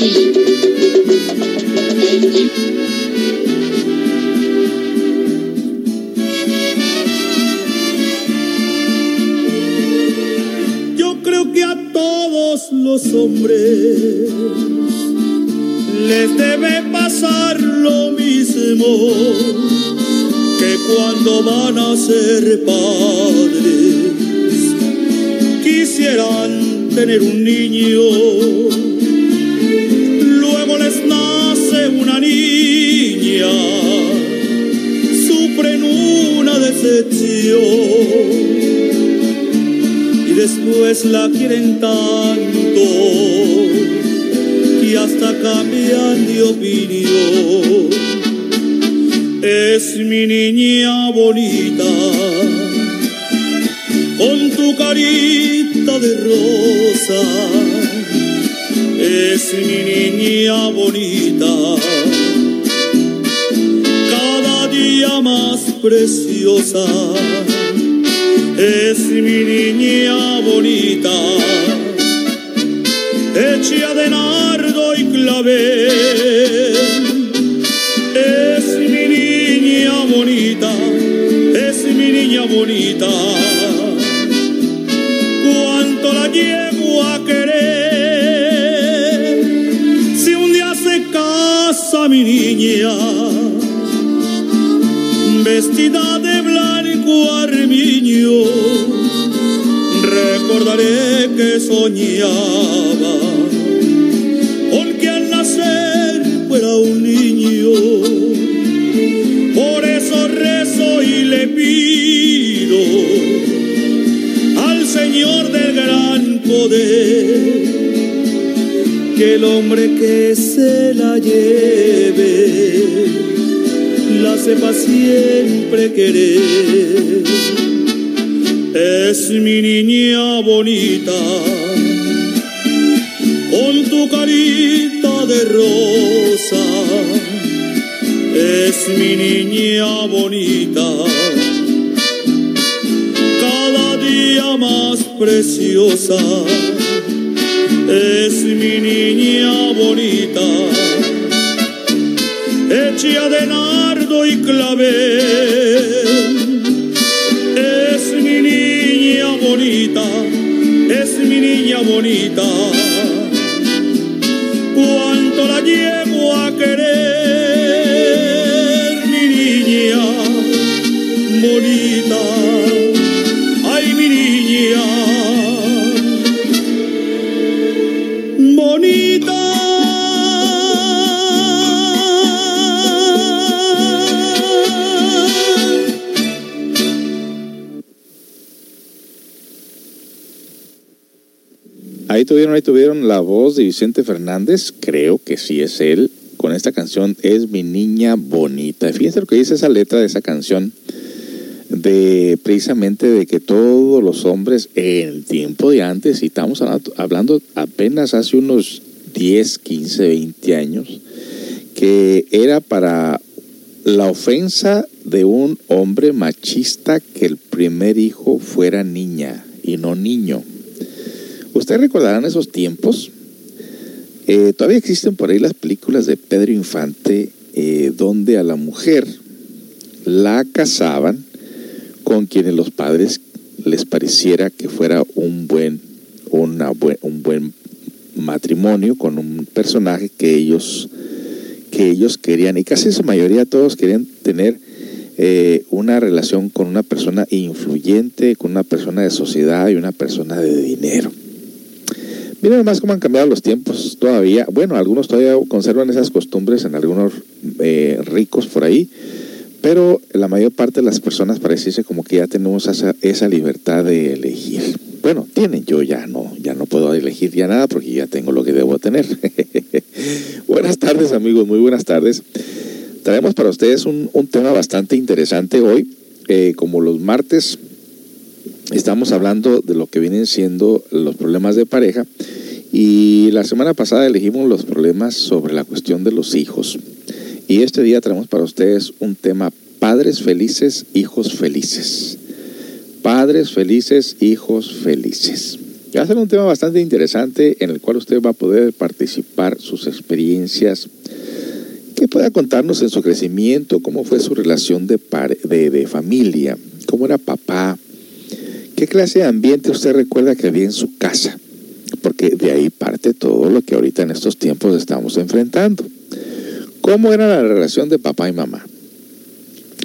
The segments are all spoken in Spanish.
Yo creo que a todos los hombres les debe pasar lo mismo que cuando van a ser padres quisieran tener un niño. Niña, sufren una decepción. Y después la quieren tanto y hasta cambian de opinión. Es mi niña bonita, con tu carita de rosa, es mi niña bonita, preciosa es mi niña bonita, hecha de nardo y clavel. Es mi niña bonita, es mi niña bonita. Cuánto la llevo a querer. Si un día se casa mi niña, vestida de blanco armiño, recordaré que soñaba con que al nacer fuera un niño. Por eso rezo y le pido al Señor del gran poder que el hombre que se la lleve la sepa siempre querer. Es mi niña bonita, con tu carita de rosa. Es mi niña bonita, cada día más preciosa. Es mi niña bonita de nardo y clavel. Es mi niña bonita, es mi niña bonita. Cuánto la llevo a querer, mi niña bonita. Tuvieron, ahí tuvieron la voz de Vicente Fernández, creo que sí es él, con esta canción Es mi niña bonita. Fíjense lo que dice esa letra de esa canción, de precisamente de que todos los hombres en el tiempo de antes, y estamos hablando, apenas hace unos 10, 15, 20 años, que era para la ofensa de un hombre machista que el primer hijo fuera niña y no niño. Ustedes recordarán esos tiempos. Eh, todavía existen por ahí las películas de Pedro Infante, eh, donde a la mujer la casaban con quienes los padres les pareciera que fuera un buen, una buen, un buen matrimonio con un personaje que ellos, que ellos querían, y casi su mayoría todos querían tener eh, una relación con una persona influyente, con una persona de sociedad y una persona de dinero. Miren más cómo han cambiado los tiempos todavía. Bueno, algunos todavía conservan esas costumbres en algunos eh, ricos por ahí, pero la mayor parte de las personas parece como que ya tenemos esa, esa libertad de elegir. Bueno, tienen, yo ya no, ya no puedo elegir ya nada porque ya tengo lo que debo tener. buenas tardes amigos, muy buenas tardes. Traemos para ustedes un, tema bastante interesante hoy. Eh, como los martes estamos hablando de lo que vienen siendo los problemas de pareja y la semana pasada elegimos los problemas sobre la cuestión de los hijos. Y este día traemos para ustedes un tema padres felices, hijos felices. Padres felices, hijos felices. Va a ser un tema bastante interesante en el cual usted va a poder participar sus experiencias, que pueda contarnos en su crecimiento, cómo fue su relación de, de, familia, cómo era papá, qué clase de ambiente usted recuerda que había en su casa, porque de ahí parte todo lo que ahorita en estos tiempos estamos enfrentando. ¿Cómo era la relación de papá y mamá?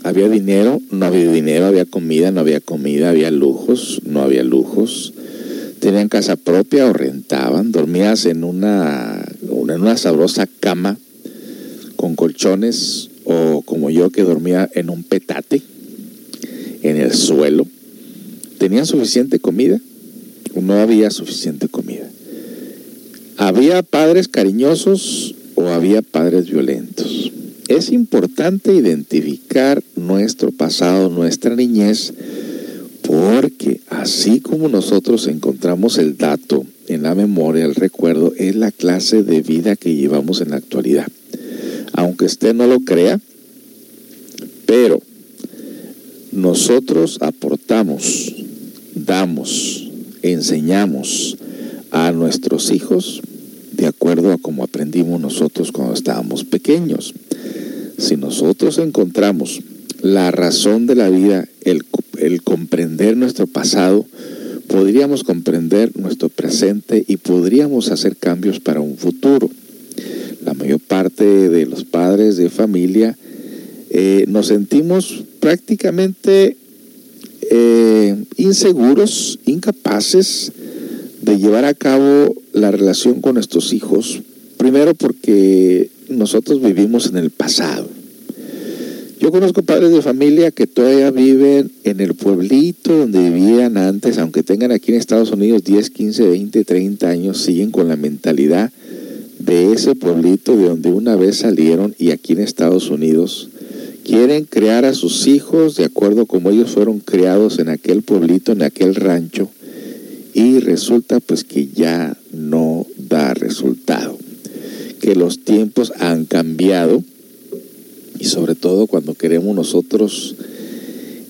¿Había dinero? No había dinero, había comida, no había comida, había lujos, no había lujos. ¿Tenían casa propia o rentaban? ¿Dormías en una, en una sabrosa cama con colchones o como yo que dormía en un petate en el suelo. ¿Tenían suficiente comida o no había suficiente comida? ¿Había padres cariñosos o había padres violentos? Es importante identificar nuestro pasado, nuestra niñez, porque así como nosotros encontramos el dato en la memoria, el recuerdo, es la clase de vida que llevamos en la actualidad aunque usted no lo crea, pero nosotros aportamos, damos, enseñamos a nuestros hijos de acuerdo a como aprendimos nosotros cuando estábamos pequeños. Si nosotros encontramos la razón de la vida, el, comprender nuestro pasado, podríamos comprender nuestro presente y podríamos hacer cambios para un futuro la mayor parte de los padres de familia, eh, nos sentimos prácticamente eh, inseguros, incapaces de llevar a cabo la relación con nuestros hijos, primero porque nosotros vivimos en el pasado. Yo conozco padres de familia que todavía viven en el pueblito donde vivían antes, aunque tengan aquí en Estados Unidos 10, 15, 20, 30 años, siguen con la mentalidad de ese pueblito de donde una vez salieron y aquí en Estados Unidos quieren crear a sus hijos de acuerdo como ellos fueron creados en aquel pueblito, en aquel rancho, y resulta pues que ya no da resultado, que los tiempos han cambiado y sobre todo cuando queremos nosotros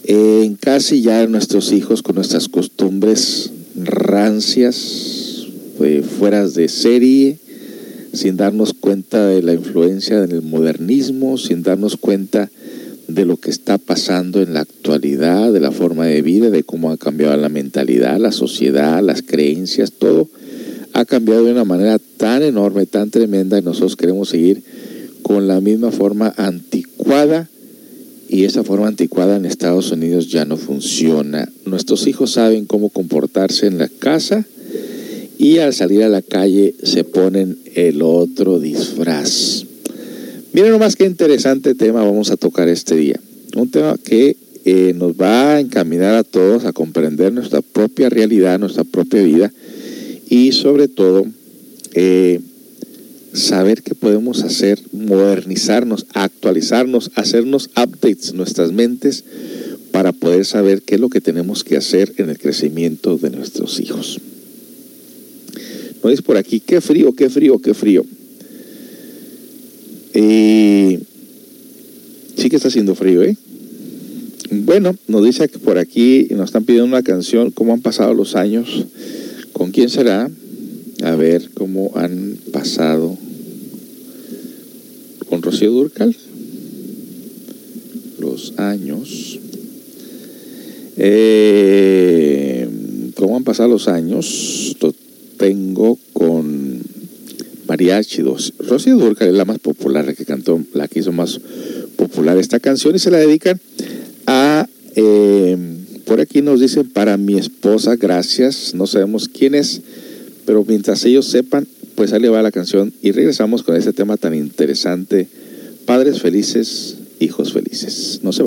en casi ya nuestros hijos con nuestras costumbres rancias, eh, fuera de serie, sin darnos cuenta de la influencia del modernismo, sin darnos cuenta de lo que está pasando en la actualidad, de la forma de vida, de cómo ha cambiado la mentalidad, la sociedad, las creencias, todo ha cambiado de una manera tan enorme, tan tremenda, y nosotros queremos seguir con la misma forma anticuada, y esa forma anticuada en Estados Unidos ya no funciona. Nuestros hijos saben cómo comportarse en la casa, y al salir a la calle se ponen el otro disfraz. Miren nomás qué interesante tema vamos a tocar este día. Un tema que eh, nos va a encaminar a todos a comprender nuestra propia realidad, nuestra propia vida y sobre todo eh, saber qué podemos hacer, modernizarnos, actualizarnos, hacernos updates nuestras mentes para poder saber qué es lo que tenemos que hacer en el crecimiento de nuestros hijos. No es por aquí, qué frío, qué frío, qué frío. Sí que está haciendo frío, ¿eh? Bueno, nos dice que por aquí nos están pidiendo una canción, cómo han pasado los años, con quién será, a ver cómo han pasado con Rocío Durcal los años. Eh, ¿Cómo han pasado los años? tengo mariachi. Rocío Durcal es la más popular, la que cantó, la que hizo más popular esta canción y se la dedican a, eh, por aquí nos dicen, para mi esposa, gracias, no sabemos quién es, pero mientras ellos sepan, pues ahí le va la canción y regresamos con este tema tan interesante, padres felices, hijos felices. No se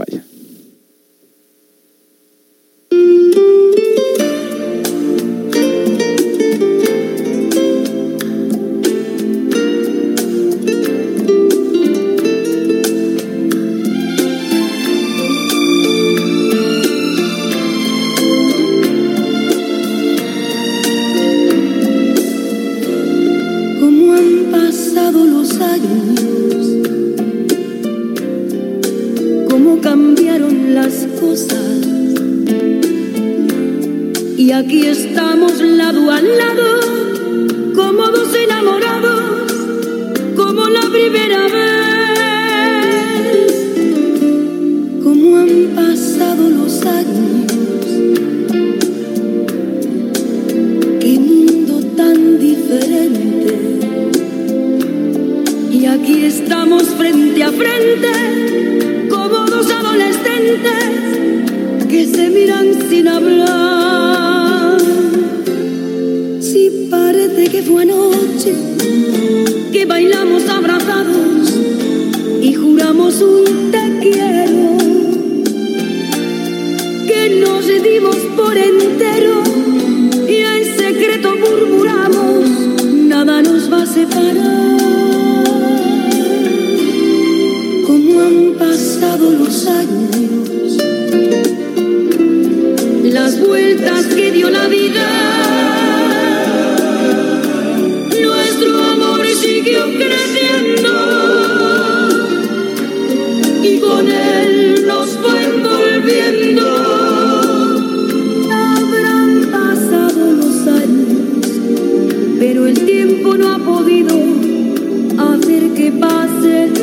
vaya.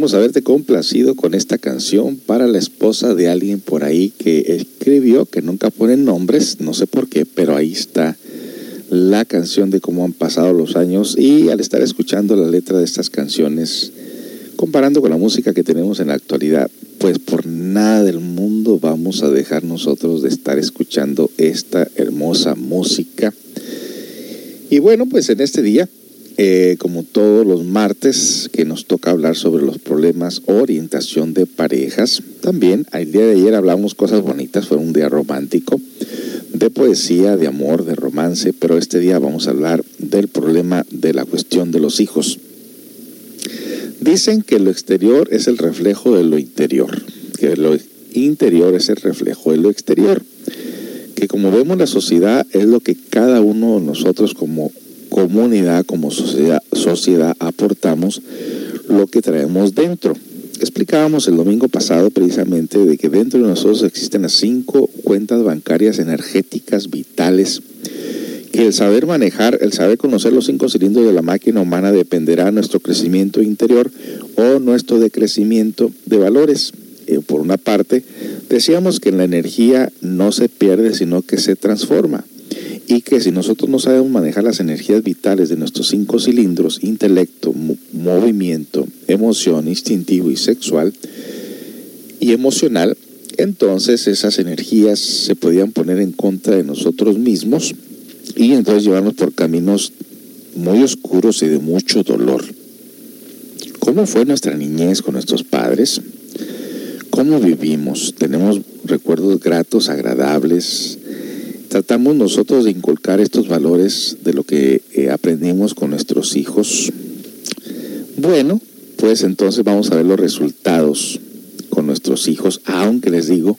Esperemos haberte complacido con esta canción para la esposa de alguien por ahí que escribió, que nunca pone nombres, no sé por qué, pero ahí está la canción de cómo han pasado los años y al estar escuchando la letra de estas canciones, comparando con la música que tenemos en la actualidad, pues por nada del mundo vamos a dejar nosotros de estar escuchando esta hermosa música. Y bueno, pues en este día todos los martes, que nos toca hablar sobre los problemas orientación de parejas. También el día de ayer hablamos cosas bonitas, fue un día romántico, de poesía, de amor, de romance, pero este día vamos a hablar del problema de la cuestión de los hijos. Dicen que lo exterior es el reflejo de lo interior, que lo interior es el reflejo de lo exterior, que como vemos la sociedad es lo que cada uno de nosotros como comunidad, como sociedad, sociedad aportamos lo que traemos dentro. explicábamos el domingo pasado precisamente de que dentro de nosotros existen las cinco cuentas bancarias energéticas vitales que el saber manejar, el saber conocer los cinco cilindros de la máquina humana dependerá de nuestro crecimiento interior o nuestro decrecimiento de valores. Eh, por una parte, decíamos que la energía no se pierde, sino que se transforma. Y que si nosotros no sabemos manejar las energías vitales de nuestros cinco cilindros, intelecto, movimiento, emoción, instintivo y sexual, y emocional, entonces esas energías se podían poner en contra de nosotros mismos y entonces llevarnos por caminos muy oscuros y de mucho dolor. ¿Cómo fue nuestra niñez con nuestros padres? ¿Cómo vivimos? ¿Tenemos recuerdos gratos, agradables? ¿Tratamos nosotros de inculcar estos valores de lo que eh, aprendimos con nuestros hijos? Bueno, pues entonces vamos a ver los resultados con nuestros hijos, aunque les digo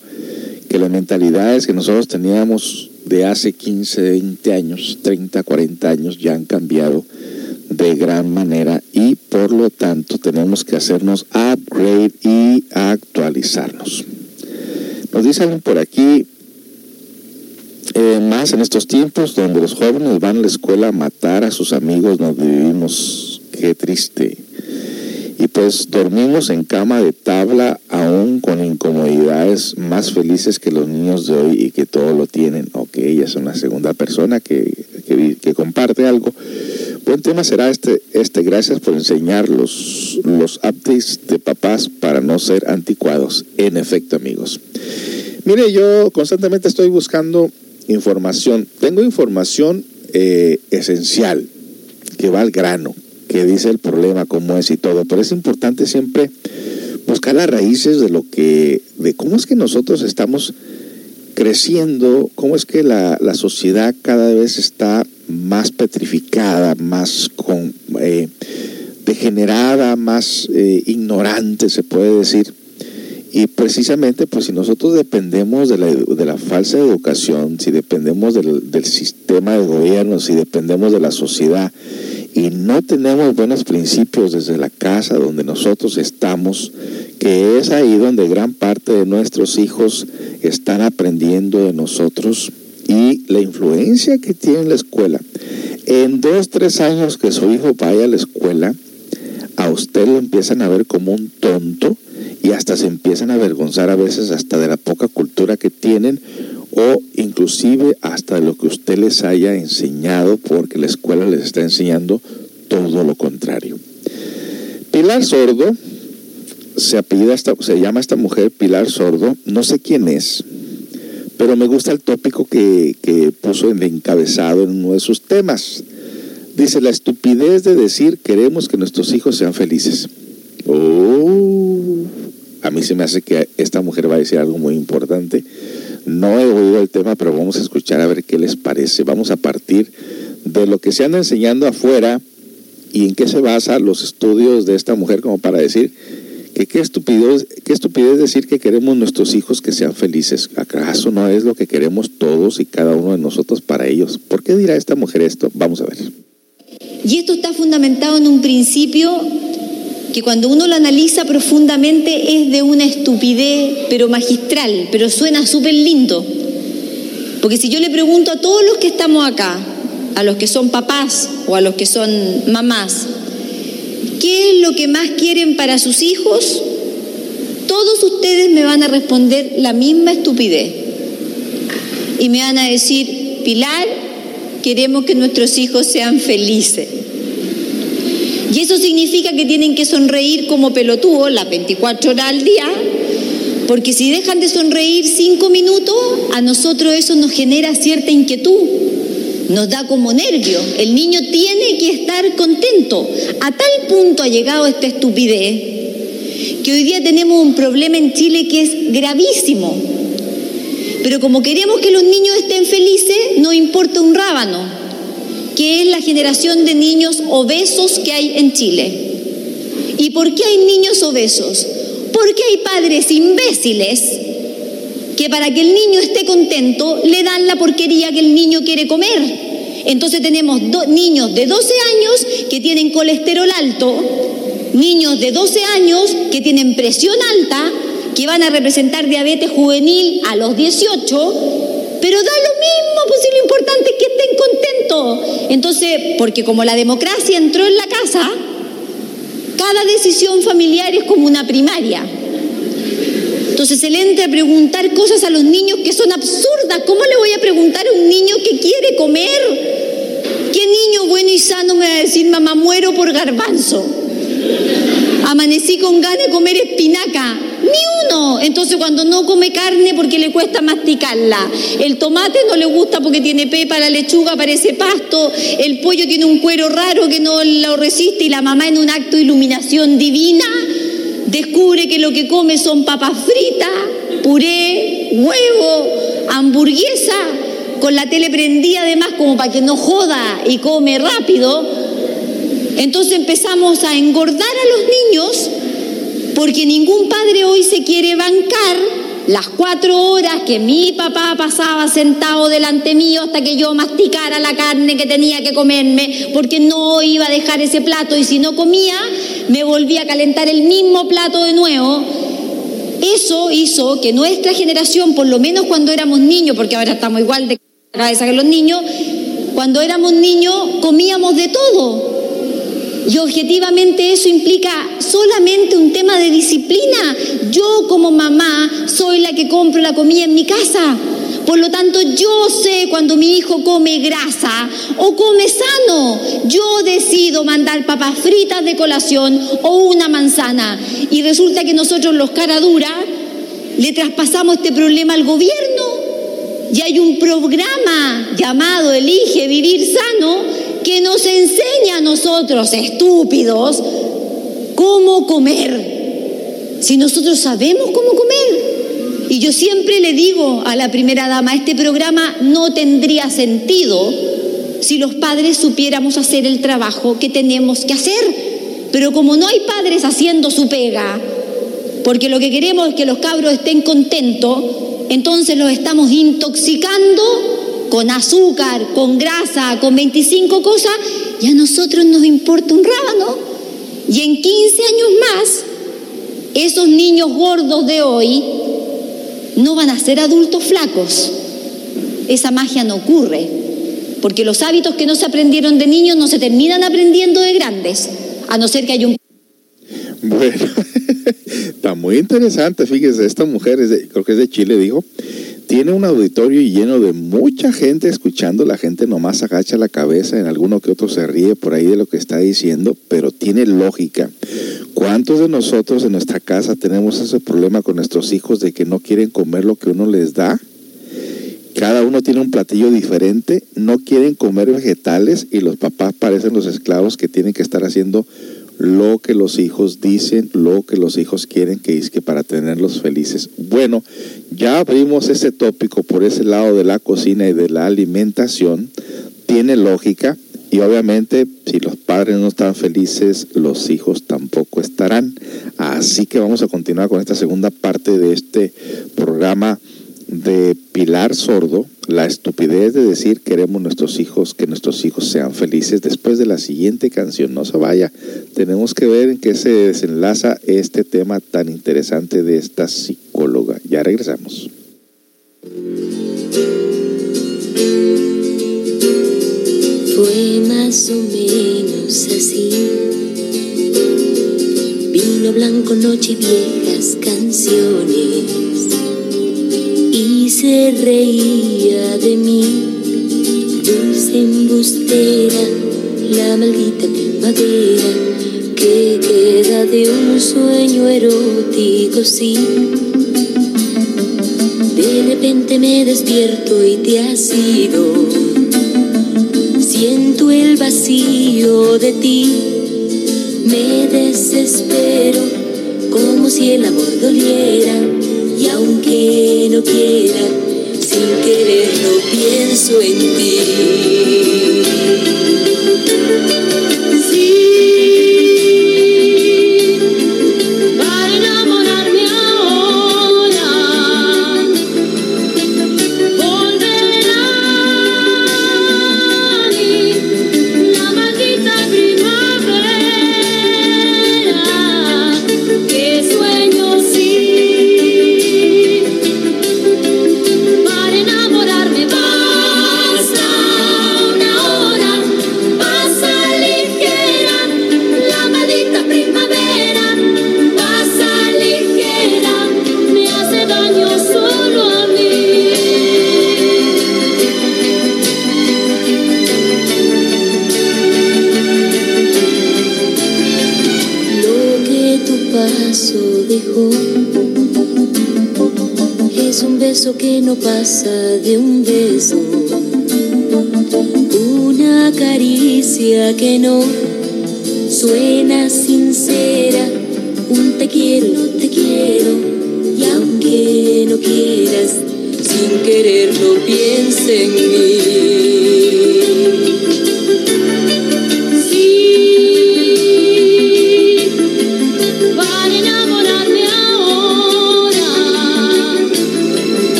que las mentalidades que nosotros teníamos de hace 15, 20 años, 30, 40 años ya han cambiado de gran manera y por lo tanto tenemos que hacernos upgrade y actualizarnos. Nos dicen por aquí, eh, más en estos tiempos donde los jóvenes van a la escuela a matar a sus amigos, nos vivimos, qué triste y pues dormimos en cama de tabla aún con incomodidades más felices que los niños de hoy y que todo lo tienen. Ok, ella es una segunda persona que, que, comparte algo. Buen tema será este, este. Gracias por enseñar los, los updates de papás para no ser anticuados. En efecto, amigos. Mire, yo constantemente estoy buscando información. Tengo información eh, esencial que va al grano que dice el problema, cómo es y todo, pero es importante siempre buscar las raíces de lo que, de cómo es que nosotros estamos creciendo, cómo es que la, sociedad cada vez está más petrificada, más con, eh, degenerada, más eh, ignorante, se puede decir. Y precisamente, pues si nosotros dependemos de la, de la falsa educación, si dependemos del, del sistema de gobierno, si dependemos de la sociedad, y no tenemos buenos principios desde la casa donde nosotros estamos, que es ahí donde gran parte de nuestros hijos están aprendiendo de nosotros y la influencia que tiene la escuela. En dos, tres años que su hijo vaya a la escuela, a usted lo empiezan a ver como un tonto y hasta se empiezan a avergonzar a veces hasta de la poca cultura que tienen o inclusive hasta lo que usted les haya enseñado porque la escuela les está enseñando todo lo contrario. Pilar Sordo, se apellida esta, se llama esta mujer Pilar Sordo, no sé quién es, pero me gusta el tópico que, que puso en el encabezado en uno de sus temas. Dice, la estupidez de decir queremos que nuestros hijos sean felices. Oh, a mí se me hace que esta mujer va a decir algo muy importante no he oído el tema, pero vamos a escuchar a ver qué les parece. Vamos a partir de lo que se anda enseñando afuera y en qué se basan los estudios de esta mujer como para decir que qué estupidez, qué estupidez decir que queremos nuestros hijos que sean felices. ¿Acaso no es lo que queremos todos y cada uno de nosotros para ellos? ¿Por qué dirá esta mujer esto? Vamos a ver. Y esto está fundamentado en un principio que cuando uno lo analiza profundamente es de una estupidez, pero magistral, pero suena súper lindo. Porque si yo le pregunto a todos los que estamos acá, a los que son papás o a los que son mamás, ¿qué es lo que más quieren para sus hijos? Todos ustedes me van a responder la misma estupidez. Y me van a decir, Pilar, queremos que nuestros hijos sean felices. Y eso significa que tienen que sonreír como pelotudos las 24 horas al día, porque si dejan de sonreír cinco minutos, a nosotros eso nos genera cierta inquietud, nos da como nervio. El niño tiene que estar contento. A tal punto ha llegado esta estupidez que hoy día tenemos un problema en Chile que es gravísimo. Pero como queremos que los niños estén felices, no importa un rábano que es la generación de niños obesos que hay en Chile. ¿Y por qué hay niños obesos? Porque hay padres imbéciles que para que el niño esté contento le dan la porquería que el niño quiere comer. Entonces tenemos niños de 12 años que tienen colesterol alto niños de 12 años que tienen presión alta, que van a representar diabetes juvenil a los 18, pero da lo mismo, pues si lo importante es que estén contentos. Entonces, porque como la democracia entró en la casa, cada decisión familiar es como una primaria. Entonces él entra a preguntar cosas a los niños que son absurdas. ¿Cómo le voy a preguntar a un niño que quiere comer? ¿Qué niño bueno y sano me va a decir, mamá, muero por garbanzo? Amanecí con ganas de comer espinaca. Ni uno. Entonces cuando no come carne porque le cuesta masticarla. El tomate no le gusta porque tiene pepa, la lechuga parece pasto, el pollo tiene un cuero raro que no lo resiste y la mamá en un acto de iluminación divina descubre que lo que come son papas fritas, puré, huevo, hamburguesa, con la tele prendida además como para que no joda y come rápido. Entonces empezamos a engordar a los niños porque ningún padre hoy se quiere bancar las cuatro horas que mi papá pasaba sentado delante mío hasta que yo masticara la carne que tenía que comerme, porque no iba a dejar ese plato y si no comía, me volvía a calentar el mismo plato de nuevo. Eso hizo que nuestra generación, por lo menos cuando éramos niños, porque ahora estamos igual de cabeza que los niños, cuando éramos niños comíamos de todo. Y objetivamente eso implica solamente un tema de disciplina. Yo como mamá soy la que compro la comida en mi casa. Por lo tanto, yo sé cuando mi hijo come grasa o come sano. Yo decido mandar papas fritas de colación o una manzana. Y resulta que nosotros los cara dura le traspasamos este problema al gobierno. Y hay un programa llamado Elige Vivir Sano que nos enseña a nosotros, estúpidos, cómo comer. Si nosotros sabemos cómo comer. Y yo siempre le digo a la primera dama, este programa no tendría sentido si los padres supiéramos hacer el trabajo que tenemos que hacer. Pero como no hay padres haciendo su pega, porque lo que queremos es que los cabros estén contentos, entonces los estamos intoxicando con azúcar, con grasa, con 25 cosas, y a nosotros nos importa un rábano. Y en 15 años más, esos niños gordos de hoy no van a ser adultos flacos. Esa magia no ocurre, porque los hábitos que no se aprendieron de niños no se terminan aprendiendo de grandes, a no ser que haya un... Bueno, está muy interesante, fíjese, esta mujer, creo que es de Chile, dijo, tiene un auditorio lleno de mucha gente escuchando, la gente nomás agacha la cabeza, en alguno que otro se ríe por ahí de lo que está diciendo, pero tiene lógica. ¿Cuántos de nosotros en nuestra casa tenemos ese problema con nuestros hijos de que no quieren comer lo que uno les da? Cada uno tiene un platillo diferente, no quieren comer vegetales y los papás parecen los esclavos que tienen que estar haciendo lo que los hijos dicen, lo que los hijos quieren que es que para tenerlos felices. Bueno, ya abrimos ese tópico por ese lado de la cocina y de la alimentación. Tiene lógica y obviamente si los padres no están felices, los hijos tampoco estarán. Así que vamos a continuar con esta segunda parte de este programa de Pilar Sordo, la estupidez de decir queremos nuestros hijos, que nuestros hijos sean felices. Después de la siguiente canción, no se vaya, tenemos que ver en qué se desenlaza este tema tan interesante de esta psicóloga. Ya regresamos. Fue más o menos así. Vino blanco, noche viejas canciones se reía de mí, dulce embustera, la maldita primavera que queda de un sueño erótico, sí. De repente me despierto y te has ido. Siento el vacío de ti, me desespero como si el amor doliera y aunque no quiera, sin quererlo pienso en ti. paso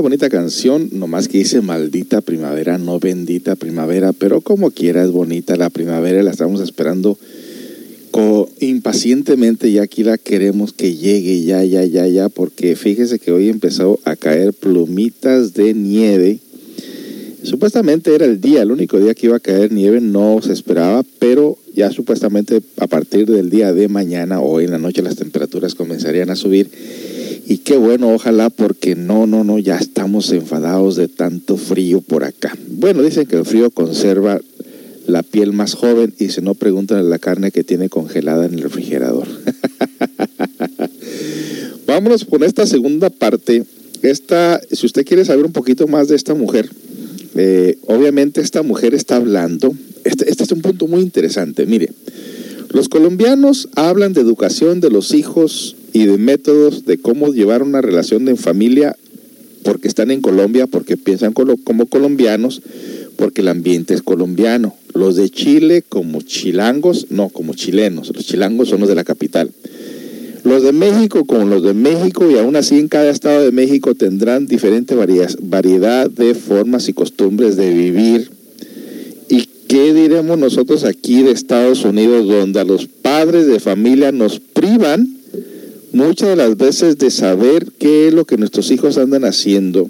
bonita canción, nomás que dice maldita primavera, no bendita primavera, pero como quiera es bonita la primavera, la estamos esperando impacientemente y aquí la queremos que llegue ya, ya, ya, ya, porque fíjese que hoy empezó a caer plumitas de nieve. Supuestamente era el día, el único día que iba a caer nieve, no se esperaba, pero ya supuestamente a partir del día de mañana, hoy en la noche, las temperaturas comenzarían a subir y qué bueno, ojalá, porque no, no, no, ya estamos enfadados de tanto frío por acá. Bueno, dicen que el frío conserva la piel más joven y si no preguntan la carne que tiene congelada en el refrigerador. Vámonos con esta segunda parte. Esta, si usted quiere saber un poquito más de esta mujer, eh, obviamente esta mujer está hablando. Este, este es un punto muy interesante. Mire, los colombianos hablan de educación de los hijos y de métodos de cómo llevar una relación en familia porque están en Colombia, porque piensan como colombianos, porque el ambiente es colombiano. Los de Chile como chilangos, no, como chilenos. Los chilangos son los de la capital. Los de México como los de México y aún así en cada estado de México tendrán diferente variedad de formas y costumbres de vivir. ¿Y qué diremos nosotros aquí de Estados Unidos donde a los padres de familia nos privan muchas de las veces de saber qué es lo que nuestros hijos andan haciendo.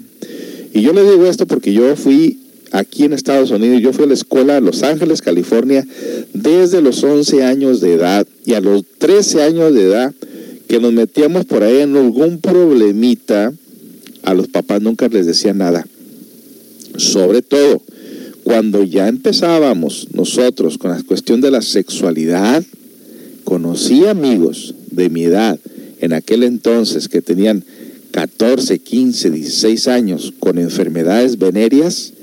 Y yo le digo esto porque yo fui aquí en Estados Unidos, yo fui a la escuela en Los Ángeles, California, desde los 11 años de edad y a los 13 años de edad que nos metíamos por ahí en algún problemita, a los papás nunca les decía nada. Sobre todo, cuando ya empezábamos nosotros con la cuestión de la sexualidad, conocí amigos de mi edad en aquel entonces que tenían 14, 15, 16 años con enfermedades venéreas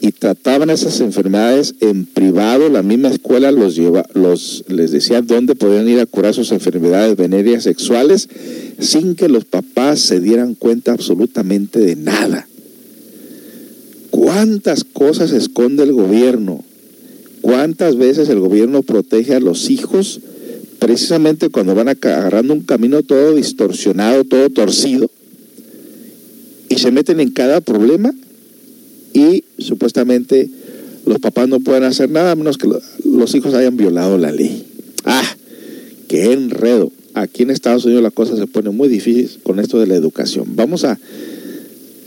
y trataban esas enfermedades en privado, la misma escuela los lleva, los, les decía dónde podían ir a curar sus enfermedades venéreas sexuales sin que los papás se dieran cuenta absolutamente de nada. ¿Cuántas cosas esconde el gobierno? ¿Cuántas veces el gobierno protege a los hijos precisamente cuando van agarrando un camino todo distorsionado, todo torcido, y se meten en cada problema y supuestamente los papás no pueden hacer nada a menos que los hijos hayan violado la ley. ¡Ah! ¡Qué enredo! Aquí en Estados Unidos la cosa se pone muy difícil con esto de la educación. Vamos a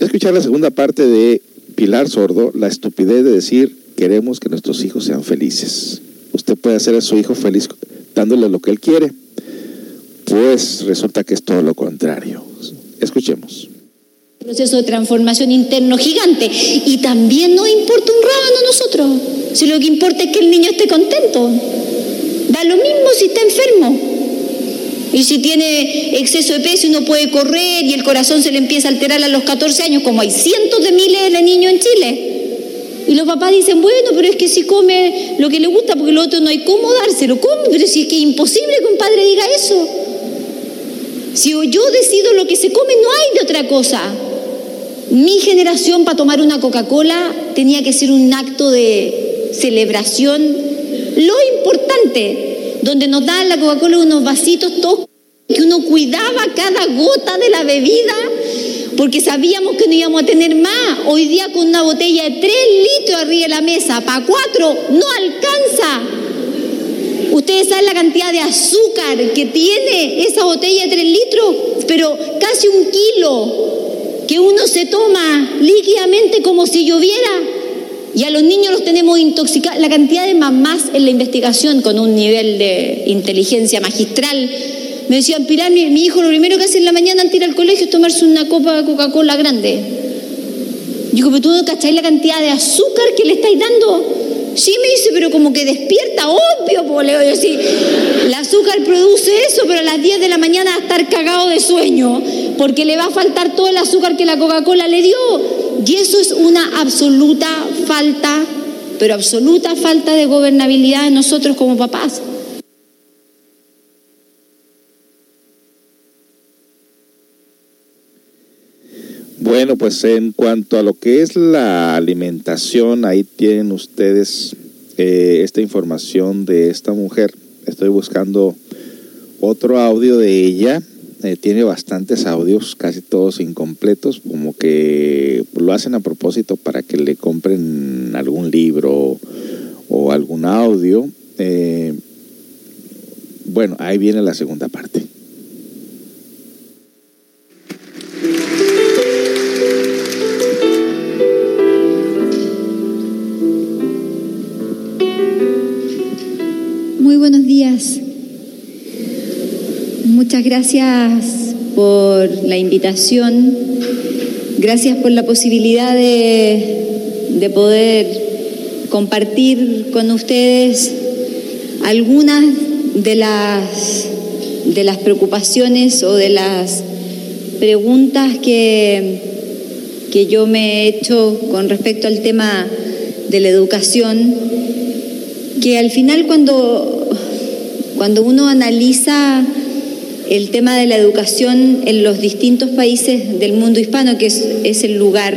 escuchar la segunda parte de Pilar Sordo, la estupidez de decir queremos que nuestros hijos sean felices. usted puede hacer a su hijo feliz dándole lo que él quiere. Pues resulta que es todo lo contrario. Escuchemos. Proceso de transformación interno gigante. Y también no importa un rábano a nosotros. Si lo que importa es que el niño esté contento. Da lo mismo si está enfermo. Y si tiene exceso de peso y no puede correr y el corazón se le empieza a alterar a los 14 años, como hay cientos de miles de niños en Chile. Y los papás dicen, bueno, pero es que si come lo que le gusta, porque lo otro no hay cómo dárselo. ¿Cómo? Pero si es que es imposible que un padre diga eso. Si yo decido lo que se come, no hay de otra cosa. Mi generación para tomar una Coca-Cola tenía que ser un acto de celebración. Lo importante, donde nos dan la Coca-Cola unos vasitos todos que uno cuidaba cada gota de la bebida porque sabíamos que no íbamos a tener más. Hoy día con una botella de 3 litros arriba de la mesa, para 4, no alcanza. Ustedes saben la cantidad de azúcar que tiene esa botella de 3 litros, pero casi un kilo que uno se toma líquidamente como si lloviera. Y a los niños los tenemos intoxicados. La cantidad de mamás en la investigación con un nivel de inteligencia magistral me decían, Pilar, mi, hijo lo primero que hace en la mañana antes de ir al colegio es tomarse una copa de Coca-Cola grande. Digo, pero tú no cacháis la cantidad de azúcar que le estáis dando. Sí, me dice, pero como que despierta, obvio, le voy sí. El azúcar produce eso, pero a las 10 de la mañana va a estar cagado de sueño, porque le va a faltar todo el azúcar que la Coca-Cola le dio. Y eso es una absoluta falta, pero absoluta falta de gobernabilidad de nosotros como papás. Pues en cuanto a lo que es la alimentación, ahí tienen ustedes eh, esta información de esta mujer. Estoy buscando otro audio de ella. Eh, tiene bastantes audios, casi todos incompletos, como que lo hacen a propósito para que le compren algún libro o algún audio. Eh, bueno, ahí viene la segunda parte. Muchas gracias por la invitación. Gracias por la posibilidad de, poder compartir con ustedes algunas de las, de las preocupaciones o de las preguntas que, que yo me he hecho con respecto al tema de la educación, que al final cuando cuando uno analiza el tema de la educación en los distintos países del mundo hispano, que es, el lugar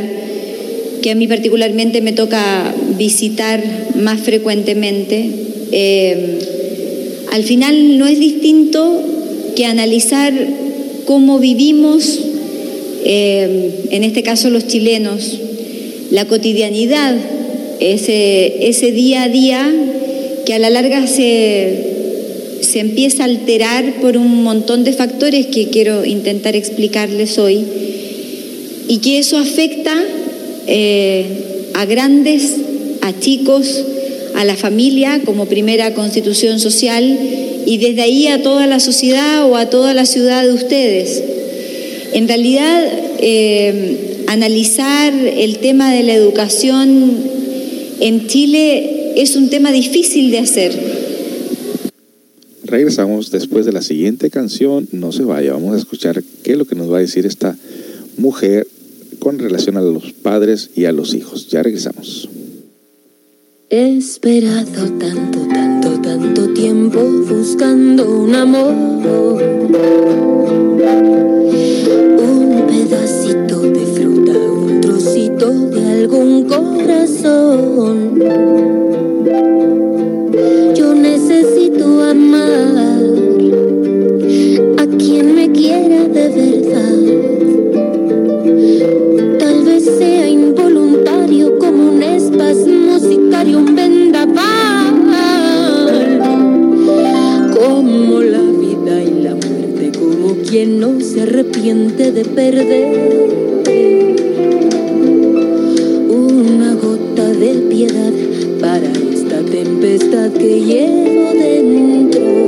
que a mí particularmente me toca visitar más frecuentemente, eh, al final no es distinto que analizar cómo vivimos, eh, en este caso los chilenos, la cotidianidad, ese, ese día a día que a la larga se, se empieza a alterar por un montón de factores que quiero intentar explicarles hoy y que eso afecta eh, a grandes, a chicos, a la familia como primera constitución social y desde ahí a toda la sociedad o a toda la ciudad de ustedes. En realidad, eh, analizar el tema de la educación en Chile es un tema difícil de hacer Regresamos después de la siguiente canción. No se vaya, vamos a escuchar qué es lo que nos va a decir esta mujer con relación a los padres y a los hijos. Ya regresamos. Esperado tanto, tanto, tanto tiempo buscando un amor. Un pedacito de fruta, un trocito de algún corazón no se arrepiente de perder. Una gota de piedad para esta tempestad que llevo dentro.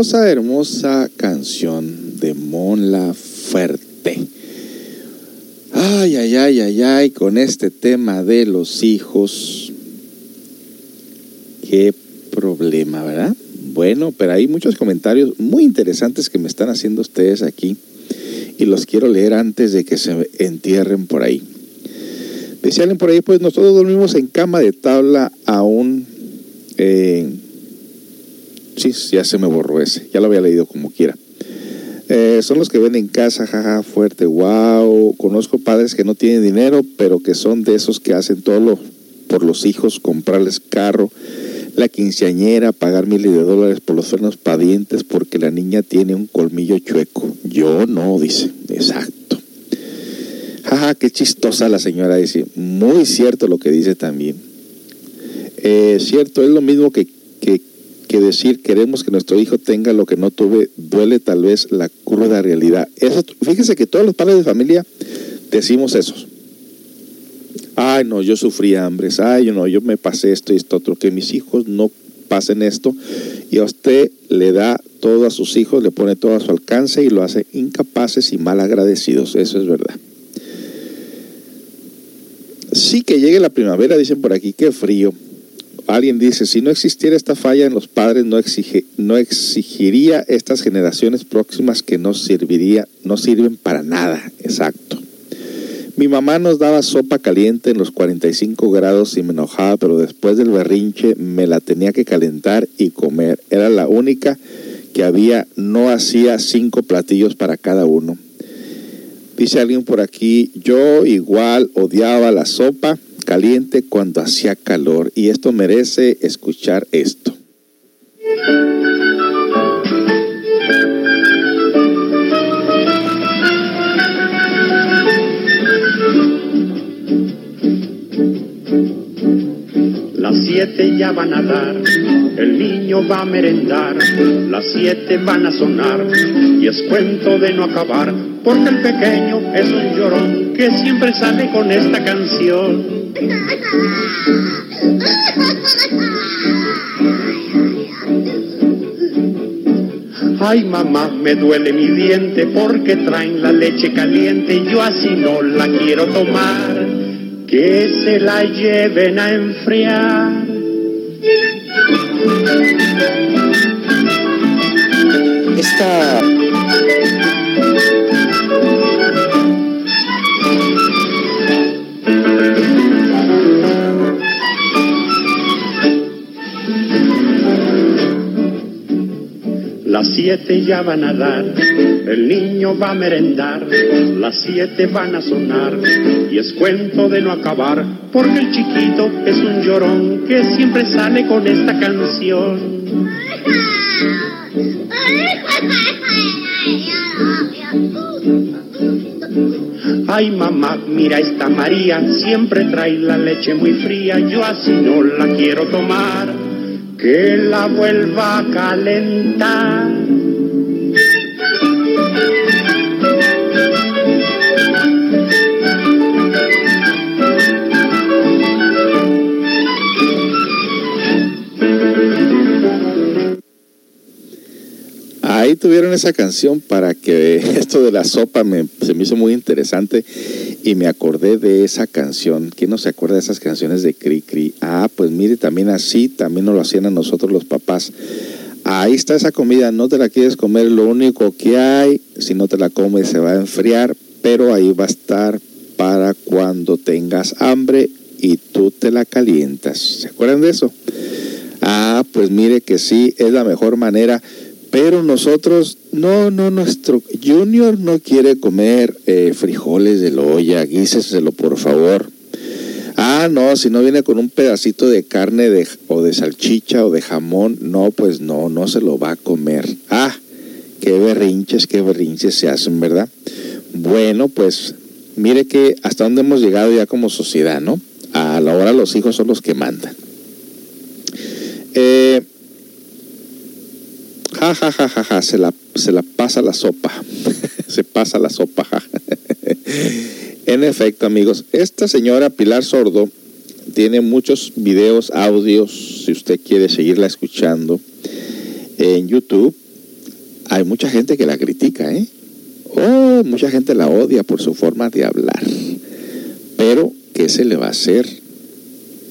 Hermosa, canción de Mon Laferte. Ay, ay, ay, ay, ay, con este tema de los hijos. Qué problema, ¿verdad? Bueno, pero hay muchos comentarios muy interesantes que me están haciendo ustedes aquí y los quiero leer antes de que se entierren por ahí. Alguien por ahí, pues nosotros dormimos en cama de tabla aún eh, Ya se me borró ese. Ya lo había leído como quiera. Eh, son los que venden casa, jaja, fuerte, wow. Conozco padres que no tienen dinero, pero que son de esos que hacen todo por los hijos, comprarles carro, la quinceañera, pagar miles de dólares por los frenos padientes porque la niña tiene un colmillo chueco. Yo no, dice. Exacto. Jaja, qué chistosa la señora dice. Muy cierto lo que dice también. Eh, cierto, es lo mismo que, que decir queremos que nuestro hijo tenga lo que no tuve, duele tal vez la cruda realidad. Eso, fíjense que todos los padres de familia decimos eso. Ay, no, yo sufrí hambres, ay, no, yo me pasé esto y esto otro, que mis hijos no pasen esto. Y a usted le da todo a sus hijos, le pone todo a su alcance y lo hace incapaces y mal agradecidos. Eso es verdad. Sí que llegue la primavera, dicen por aquí, qué frío alguien dice, si no existiera esta falla en los padres, no, exige, no exigiría estas generaciones próximas que no serviría, no sirven para nada. Exacto. Mi mamá nos daba sopa caliente en los 45 grados y me enojaba, pero después del berrinche me la tenía que calentar y comer. Era la única que había, no hacía cinco platillos para cada uno. Dice alguien por aquí, yo igual odiaba la sopa caliente cuando hacía calor y esto merece escuchar esto. Las siete ya van a dar el niño va a merendar, las siete van a sonar y es cuento de no acabar, porque el pequeño es un llorón que siempre sale con esta canción. Ay mamá, me duele mi diente porque traen la leche caliente y yo así no la quiero tomar. Que se la lleven a enfriar. Esta Las siete ya van a dar, el niño va a merendar, las siete van a sonar y es cuento de no acabar, porque el chiquito es un llorón que siempre sale con esta canción. Ay mamá, mira esta María, siempre trae la leche muy fría, yo así no la quiero tomar, que la vuelva a calentar. Tuvieron esa canción para que esto de la sopa me, se me hizo muy interesante y me acordé de esa canción. ¿Quién no se acuerda de esas canciones de Cri Cri? Ah, pues mire, también así, también nos lo hacían a nosotros los papás. Ahí está esa comida, no te la quieres comer, lo único que hay, si no te la comes se va a enfriar, pero ahí va a estar para cuando tengas hambre y tú te la calientas. ¿Se acuerdan de eso? Ah, pues mire que sí, es la mejor manera. Pero nosotros, no, no, nuestro Junior no quiere comer eh, frijoles de la olla, guíseselo por favor. Ah, no, si no viene con un pedacito de carne de, o de salchicha o de jamón, no, pues no, no se lo va a comer. Ah, qué berrinches, qué berrinches se hacen, ¿verdad? Bueno, pues mire que hasta dónde hemos llegado ya como sociedad, ¿no? A la hora los hijos son los que mandan. Eh, ja, ja, ja, ja, ja, se la, se la pasa la sopa. se pasa la sopa. En efecto, amigos, esta señora Pilar Sordo tiene muchos videos, audios, si usted quiere seguirla escuchando en YouTube. Hay mucha gente que la critica, ¿eh? Oh, mucha gente la odia por su forma de hablar. Pero, ¿qué se le va a hacer?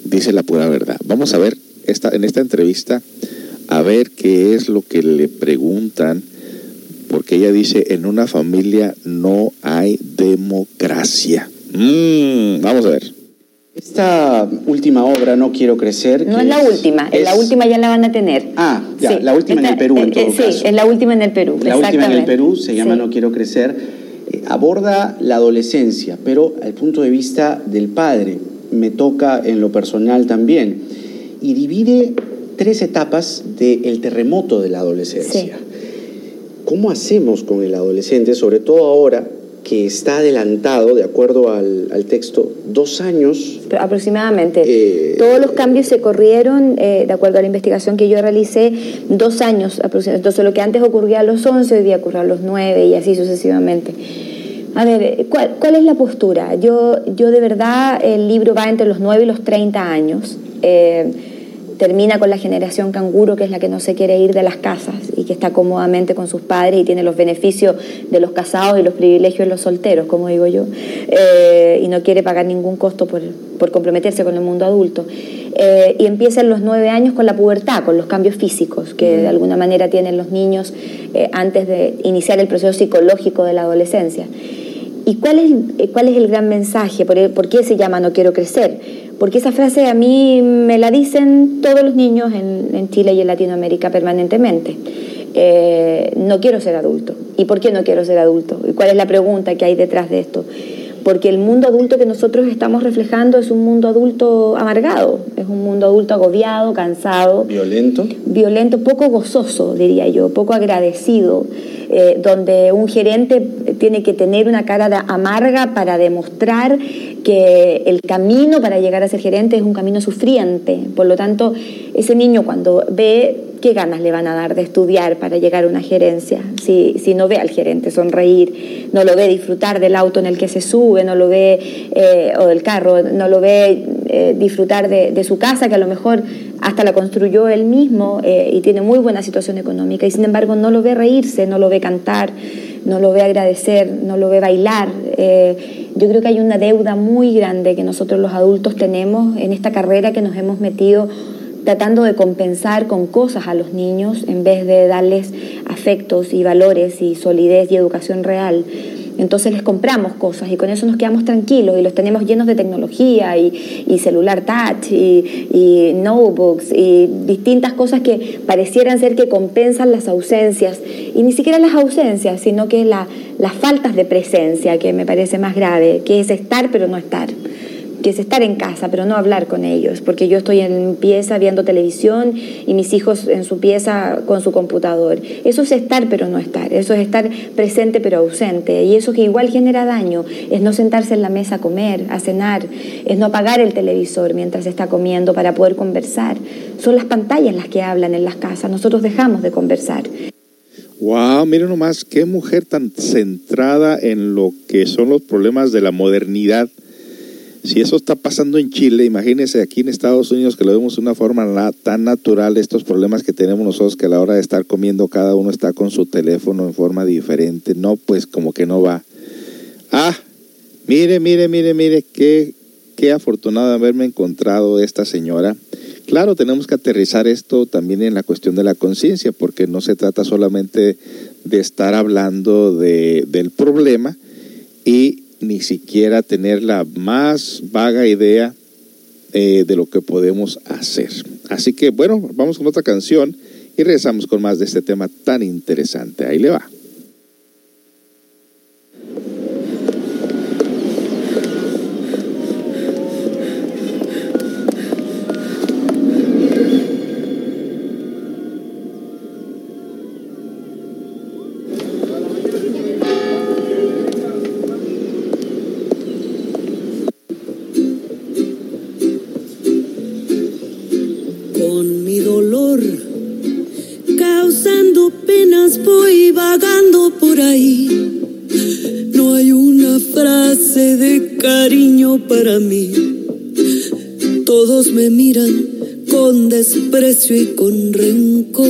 Dice la pura verdad. Vamos a ver esta, en esta entrevista, a ver qué es lo que le preguntan porque ella dice, en una familia no hay democracia. Mm, vamos a ver. Esta última obra, No Quiero Crecer. No es la última, en la última ya la van a tener. Ah, ya, Sí. la última en el Perú, en eh, todo eh, Sí, es la última en el Perú. La última en el. Perú se llama Sí. No Quiero Crecer. Eh, aborda la adolescencia, pero al punto de vista del padre. Me toca en lo personal también. Y divide tres etapas del terremoto de la adolescencia. ¿Cómo hacemos con el adolescente, sobre todo ahora que está adelantado, de acuerdo al, al texto, dos años? Aproximadamente. Eh, Todos los cambios se corrieron, eh, de acuerdo a la investigación que yo realicé, dos años aproximadamente. Entonces, lo que antes ocurría a los 11, hoy día ocurre a los 9 y así sucesivamente. A ver, eh, ¿cuál, cuál es la postura? Yo, yo de verdad, el libro va entre los 9 y los 30 años. Eh, termina con la generación canguro, que es la que no se quiere ir de las casas y que está cómodamente con sus padres y tiene los beneficios de los casados y los privilegios de los solteros, como digo yo, eh, y no quiere pagar ningún costo por, por comprometerse con el mundo adulto. Eh, y empieza en los nueve años con la pubertad, con los cambios físicos que de alguna manera tienen los niños eh, antes de iniciar el proceso psicológico de la adolescencia. ¿Y cuál es, cuál es el gran mensaje? ¿Por, el- por qué se llama No quiero crecer? Porque esa frase a mí me la dicen todos los niños en, en Chile y en Latinoamérica permanentemente. Eh, no quiero ser adulto. ¿Y por qué no quiero ser adulto? ¿Y cuál es la pregunta que hay detrás de esto? Porque el mundo adulto que nosotros estamos reflejando es un mundo adulto amargado, es un mundo adulto agobiado, cansado. Violento. Violento, poco gozoso, diría yo, poco agradecido, eh, donde un gerente tiene que tener una cara de amarga para demostrar que el camino para llegar a ser gerente es un camino sufriente. Por lo tanto, ese niño cuando ve qué ganas le van a dar de estudiar para llegar a una gerencia, si, si no ve al gerente sonreír, no lo ve disfrutar del auto en el que se sube, no lo ve, eh, o del carro, no lo ve eh, disfrutar de, su casa, que a lo mejor hasta la construyó él mismo eh, y tiene muy buena situación económica, y sin embargo no lo ve reírse, no lo ve cantar, no lo ve agradecer, no lo ve bailar. yo creo que hay una deuda muy grande que nosotros los adultos tenemos en esta carrera que nos hemos metido tratando de compensar con cosas a los niños en vez de darles afectos y valores y solidez y educación real. Entonces les compramos cosas y con eso nos quedamos tranquilos y los tenemos llenos de tecnología y, celular touch y, notebooks y distintas cosas que parecieran ser que compensan las ausencias y ni siquiera las ausencias, sino que la, las faltas de presencia que me parece más grave, que es estar pero no estar que es estar en casa, pero no hablar con ellos, porque yo estoy en pieza viendo televisión y mis hijos en su pieza con su computador. Eso es estar, pero no estar. Eso es estar presente, pero ausente. Y eso que igual genera daño es no sentarse en la mesa a comer, a cenar, es no apagar el televisor mientras está comiendo para poder conversar. Son las pantallas las que hablan en las casas. Nosotros dejamos de conversar. Wow, miren nomás, qué mujer tan centrada en lo que son los problemas de la modernidad si eso está pasando en Chile, imagínense aquí en Estados Unidos que lo vemos de una forma tan natural, estos problemas que tenemos nosotros que a la hora de estar comiendo cada uno está con su teléfono en forma diferente. No, pues como que no va. Ah, mire, mire, mire, mire, qué, qué afortunado haberme encontrado esta señora. Claro, tenemos que aterrizar esto también en la cuestión de la conciencia, porque no se trata solamente de estar hablando de, del problema y ni siquiera tener la más vaga idea eh, de lo que podemos hacer. Así que bueno, vamos con otra canción y regresamos con más de este tema tan interesante. Ahí le va. Para mí. Todos me miran con desprecio y con rencor.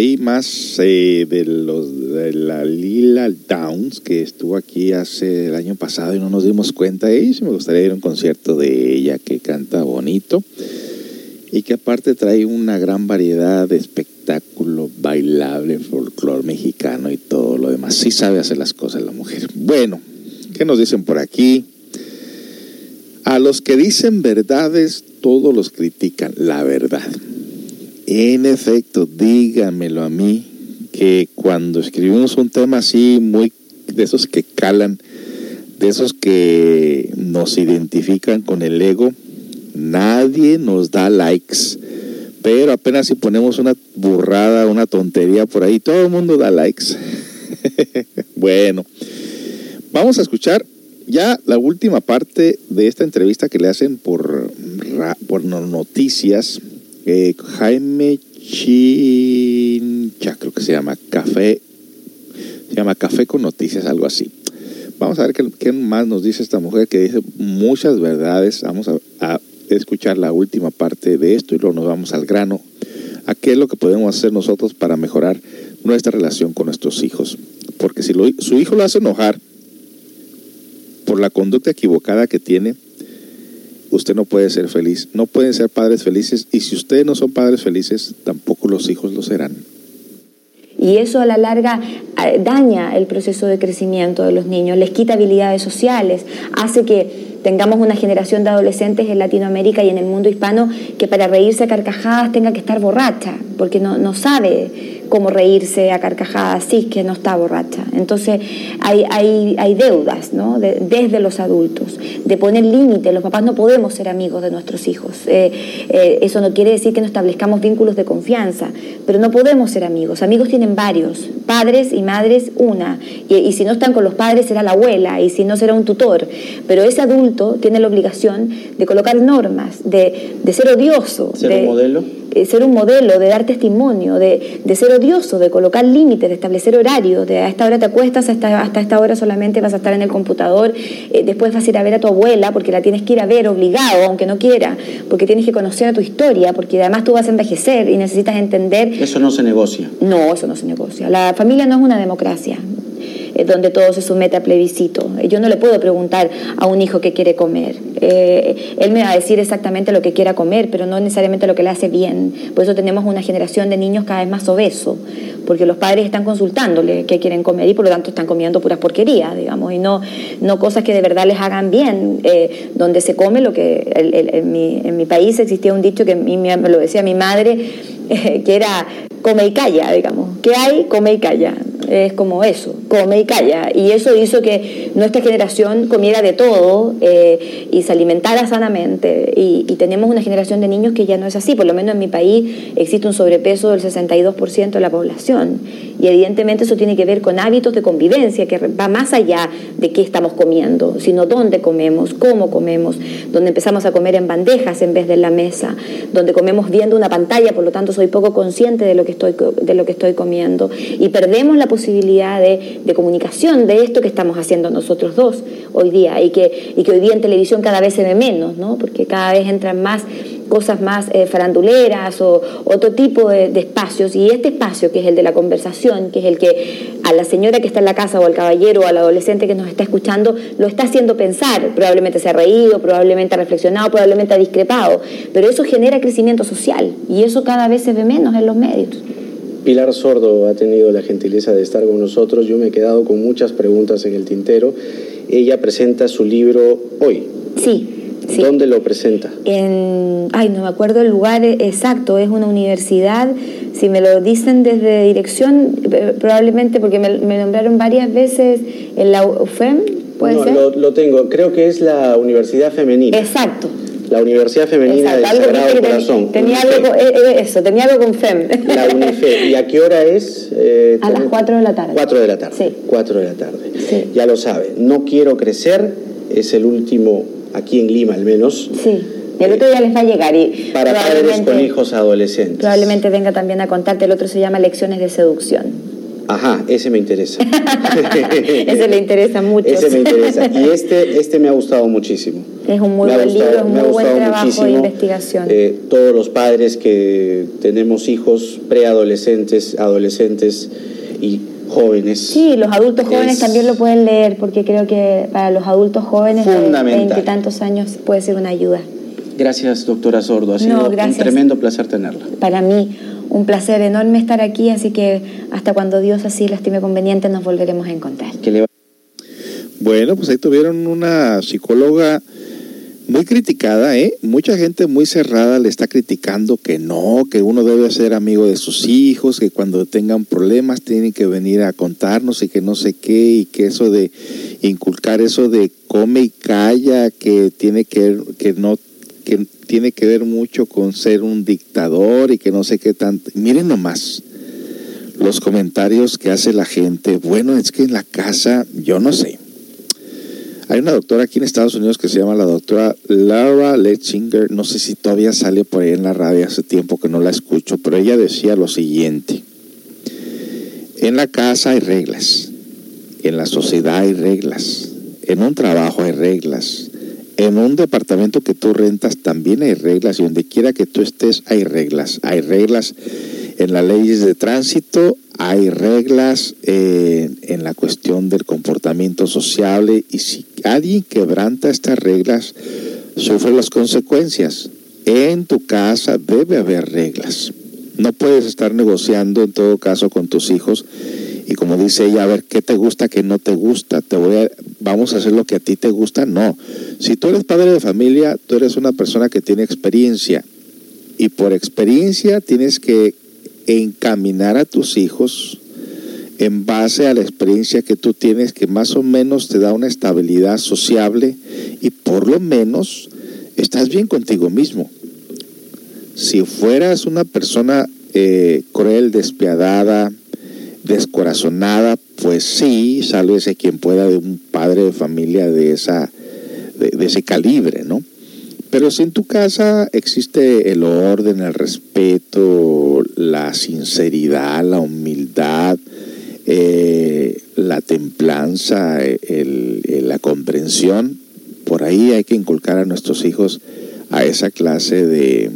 Ahí más eh, de los de la Lila Downs que estuvo aquí hace el año pasado y no nos dimos cuenta y me gustaría ir a un concierto de ella que canta bonito y que aparte trae una gran variedad de espectáculo bailable, folclore mexicano y todo lo demás. Sí sabe hacer las cosas la mujer. Bueno, ¿qué nos dicen por aquí? A los que dicen verdades, todos los critican la verdad. En efecto, dígamelo a mí, que cuando escribimos un tema así, muy de esos que calan, de esos que nos identifican con el ego, nadie nos da likes. Pero apenas si ponemos una burrada, una tontería por ahí, todo el mundo da likes. bueno, vamos a escuchar ya la última parte de esta entrevista que le hacen por, por noticias Jaime Chincha, creo que se llama Café, se llama Café con Noticias, algo así. Vamos a ver qué, más nos dice esta mujer que dice muchas verdades. Vamos a, escuchar la última parte de esto y luego nos vamos al grano. ¿A qué es lo que podemos hacer nosotros para mejorar nuestra relación con nuestros hijos? Porque si su hijo lo hace enojar por la conducta equivocada que tiene, usted no puede ser feliz. No pueden ser padres felices y si ustedes no son padres felices, tampoco los hijos lo serán. Y eso a la larga daña el proceso de crecimiento de los niños, les quita habilidades sociales, hace que tengamos una generación de adolescentes en Latinoamérica y en el mundo hispano que para reírse a carcajadas tenga que estar borracha, porque no, no sabe cómo reírse a carcajadas si es que no está borracha. Entonces hay, hay, hay deudas ¿no? desde los adultos, de poner límites. Los papás no podemos ser amigos de nuestros hijos. Eh, eh, eso no quiere decir que no establezcamos vínculos de confianza, pero no podemos ser amigos. Amigos tienen varios, padres y madres una. Y, y si no están con los padres será la abuela, y si no será un tutor. Pero ese adulto tiene la obligación de colocar normas, de, de ser odioso. ¿Ser de, un modelo? Eh, ser un modelo, de dar testimonio, de, de ser odioso, de colocar límites, de establecer horarios, de a esta hora te acuestas, hasta, hasta esta hora solamente vas a estar en el computador, eh, después vas a ir a ver a tu abuela porque la tienes que ir a ver obligado, aunque no quiera, porque tienes que conocer a tu historia, porque además tú vas a envejecer y necesitas entender... Eso no se negocia. No, eso no se negocia. La familia no es una democracia donde todo se somete a plebiscito. Yo no le puedo preguntar a un hijo qué quiere comer. Eh, él me va a decir exactamente lo que quiera comer, pero no necesariamente lo que le hace bien. Por eso tenemos una generación de niños cada vez más obesos, porque los padres están consultándole qué quieren comer y por lo tanto están comiendo puras porquerías, digamos, y no, no cosas que de verdad les hagan bien, eh, donde se come lo que en, mi, en, mi, país existía un dicho que me lo decía mi madre, eh, que era come y calla, digamos. ¿Qué hay? Come y calla es como eso, come y calla. Y eso hizo que nuestra generación comiera de todo eh, y se alimentara sanamente. Y, tenemos una generación de niños que ya no es así. Por lo menos en mi país existe un sobrepeso del 62% de la población. Y evidentemente eso tiene que ver con hábitos de convivencia, que va más allá de qué estamos comiendo, sino dónde comemos, cómo comemos, donde empezamos a comer en bandejas en vez de en la mesa, donde comemos viendo una pantalla, por lo tanto soy poco consciente de lo que estoy, de lo que estoy comiendo. Y perdemos la posibilidad de, de, comunicación de esto que estamos haciendo nosotros dos hoy día y que, y que hoy día en televisión cada vez se ve menos, ¿no? porque cada vez entran más cosas más eh, faranduleras o otro tipo de, de, espacios y este espacio que es el de la conversación, que es el que a la señora que está en la casa o al caballero o al adolescente que nos está escuchando lo está haciendo pensar, probablemente se ha reído, probablemente ha reflexionado, probablemente ha discrepado, pero eso genera crecimiento social y eso cada vez se ve menos en los medios. Pilar Sordo ha tenido la gentileza de estar con nosotros. Yo me he quedado con muchas preguntas en el tintero. Ella presenta su libro hoy. Sí, sí. ¿Dónde lo presenta? En, ay, no me acuerdo el lugar exacto, es una universidad. Si me lo dicen desde dirección, eh, probablemente porque me, me nombraron varias veces en la UFEM, ¿puede No, ser? lo, lo tengo. Creo que es la Universidad Femenina. Exacto. La Universidad Femenina exacto. del Sagrado Corazón. Tenía algo con, eh, eh, eso, tenía algo con FEM. La UNIFE. ¿Y a qué hora es? Eh, A las también- 4 de la tarde. 4 de la tarde. Sí. 4 de la tarde. Sí. Ya lo sabe. No quiero crecer. Es el último, aquí en Lima al menos, Sí. El otro día les va a llegar y para padres con hijos adolescentes. probablemente venga también a contarte. El otro se llama Lecciones de Seducción. Ajá, ese me interesa. Ese le interesa mucho. Ese me interesa. Y este, este me ha gustado muchísimo. Es un muy Me buen gustado- libro, un muy buen trabajo de muchísimo. investigación. Eh, todos los padres que tenemos hijos preadolescentes, adolescentes y jóvenes. Sí, los adultos jóvenes Es también lo pueden leer porque creo que para los adultos jóvenes de Fundamental. veintitantos años puede ser una ayuda. Gracias, doctora Sordo. Ha No, sido un tremendo placer tenerla. Para mí un placer enorme estar aquí, así que hasta cuando Dios así lo estime conveniente nos volveremos a encontrar. Bueno, pues ahí tuvieron una psicóloga muy criticada, ¿eh? Mucha gente muy cerrada le está criticando que no, que uno debe ser amigo de sus hijos, que cuando tengan problemas tienen que venir a contarnos y que no sé qué, y que eso de inculcar eso de come y calla, que tiene que que no que tiene que ver mucho con ser un dictador y que no sé qué tanto. Miren nomás los comentarios que hace la gente. Bueno, es que en la casa, yo no sé. Hay una doctora aquí en Estados Unidos que se llama la doctora Laura Letchinger. No sé si todavía sale por ahí en la radio, hace tiempo que no la escucho, pero ella decía lo siguiente. En la casa hay reglas, en la sociedad hay reglas, en un trabajo hay reglas, en un departamento que tú rentas también hay reglas y donde quiera que tú estés hay reglas. Hay reglas en las leyes de tránsito, hay reglas eh, en la cuestión del comportamiento sociable y si alguien quebranta estas reglas, sufre las consecuencias. En tu casa debe haber reglas. No puedes estar negociando en todo caso con tus hijos y como dice ella, a ver qué te gusta, qué no te gusta, te voy a, vamos a hacer lo que a ti te gusta, no. Si tú eres padre de familia, tú eres una persona que tiene experiencia y por experiencia tienes que encaminar a tus hijos en base a la experiencia que tú tienes, que más o menos te da una estabilidad sociable y por lo menos estás bien contigo mismo. Si fueras una persona eh, cruel, despiadada, descorazonada, pues sí, sálvese quien pueda de un padre de familia de, esa, de, de ese calibre, ¿no? Pero si en tu casa existe el orden, el respeto, la sinceridad, la humildad, eh, la templanza, la comprensión, por ahí hay que inculcar a nuestros hijos a esa clase de,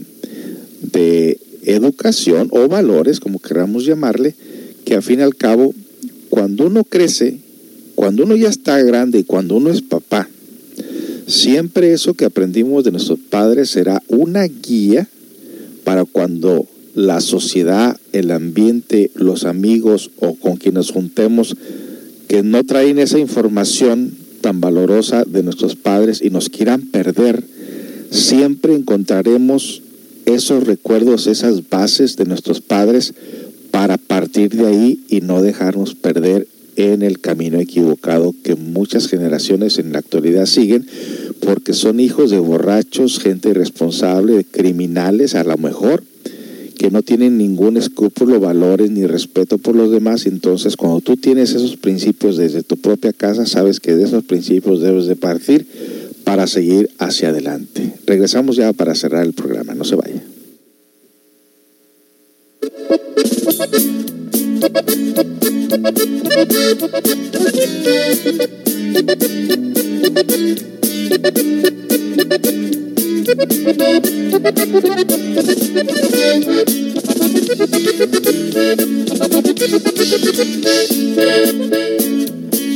de educación o valores, como queramos llamarle, que al fin y al cabo, cuando uno crece, cuando uno ya está grande y cuando uno es papá, siempre eso que aprendimos de nuestros padres será una guía para cuando la sociedad, el ambiente, los amigos o con quienes juntemos que no traen esa información tan valorosa de nuestros padres y nos quieran perder, siempre encontraremos esos recuerdos, esas bases de nuestros padres para partir de ahí y no dejarnos perder en el camino equivocado que muchas generaciones en la actualidad siguen porque son hijos de borrachos, gente irresponsable, criminales a lo mejor que no tienen ningún escrúpulo, valores ni respeto por los demás. Entonces, cuando tú tienes esos principios desde tu propia casa, sabes que de esos principios debes de partir para seguir hacia adelante. Regresamos ya para cerrar el programa, no se vaya.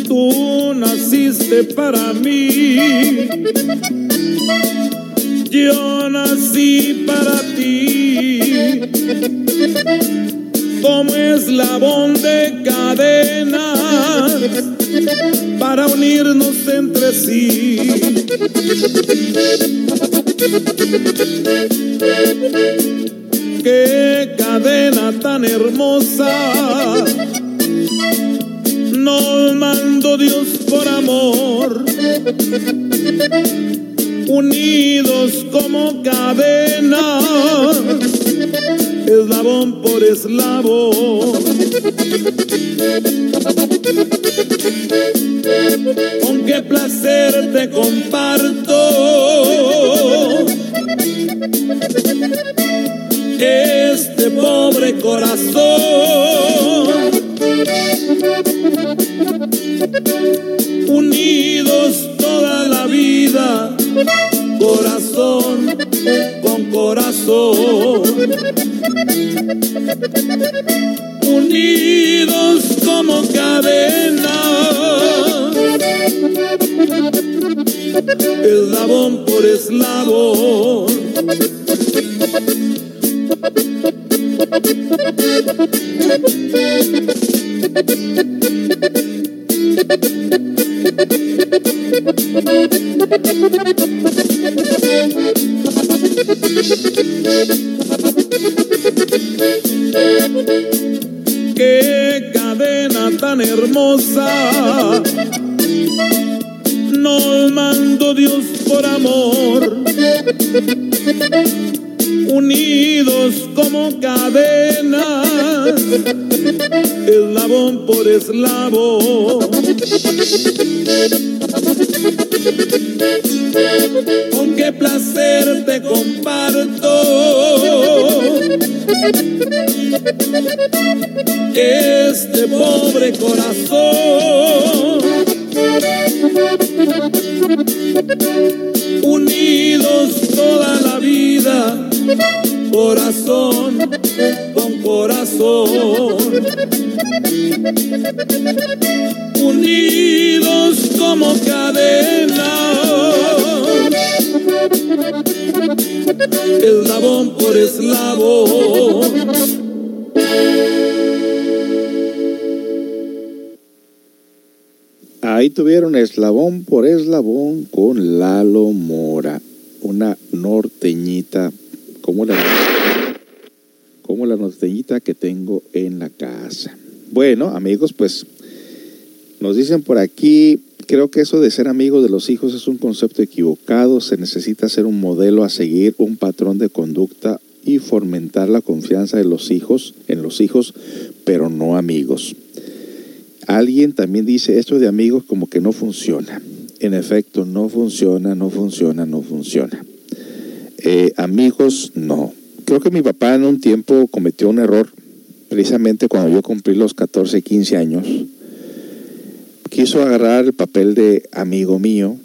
Tú naciste para mí, yo nací para ti. Como eslabón de cadena para unirnos entre sí. Qué cadena tan hermosa nos mandó Dios por amor unidos eslabón por eslabón. Con qué placer te comparto este pobre corazón Unidos como cadena, eslabón por eslabón. Eslabón. Con qué placer te comparto este pobre corazón. Unidos toda la vida, corazón con corazón. Unidos como cadena, eslabón por eslabón. Ahí tuvieron eslabón por eslabón con Lalo Mora, una norteñita como la, como la norteñita que tengo en la casa. Bueno, amigos, pues nos dicen por aquí, creo que eso de ser amigo de los hijos es un concepto equivocado, se necesita ser un modelo a seguir, un patrón de conducta y fomentar la confianza de los hijos en los hijos, pero no amigos. Alguien también dice esto de amigos como que no funciona. En efecto, no funciona, no funciona, no funciona. Eh, amigos, no. Creo que mi papá en un tiempo cometió un error, precisamente cuando yo cumplí los 14, 15 años. Quiso agarrar el papel de amigo mío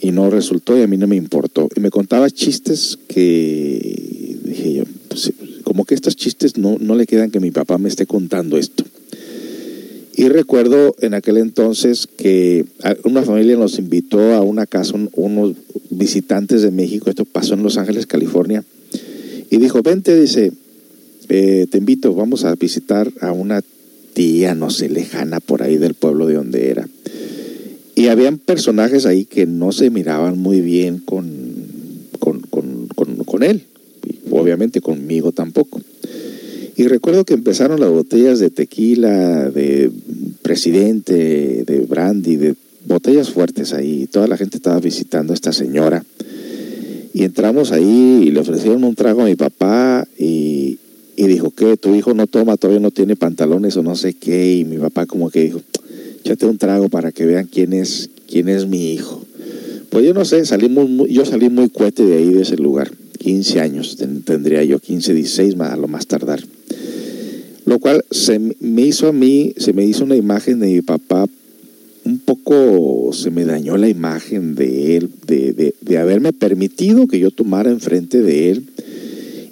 y no resultó y a mí no me importó. Y me contaba chistes que dije yo, pues, como que estos chistes no, no le quedan que mi papá me esté contando esto. Y recuerdo en aquel entonces que una familia nos invitó a una casa, un, unos visitantes de México, esto pasó en Los Ángeles, California, y dijo, vente, dice, eh, te invito, vamos a visitar a una no sé, lejana por ahí del pueblo de donde era. Y habían personajes ahí que no se miraban muy bien con, con, con, con, él, obviamente conmigo tampoco. Y recuerdo que empezaron las botellas de tequila, de presidente, de brandy, de botellas fuertes ahí. Toda la gente estaba visitando a esta señora. Y entramos ahí y le ofrecieron un trago a mi papá y, y dijo que tu hijo no toma, todavía no tiene pantalones o no sé qué. Y mi papá como que dijo, échate un trago para que vean quién es, quién es mi hijo. Pues yo no sé, salimos muy, yo salí muy cuete de ahí, de ese lugar. 15 años tendría yo, 15, 16 a lo más tardar. Lo cual se me hizo a mí, se me hizo una imagen de mi papá, un poco se me dañó la imagen de él, de, de, de haberme permitido que yo tomara enfrente de él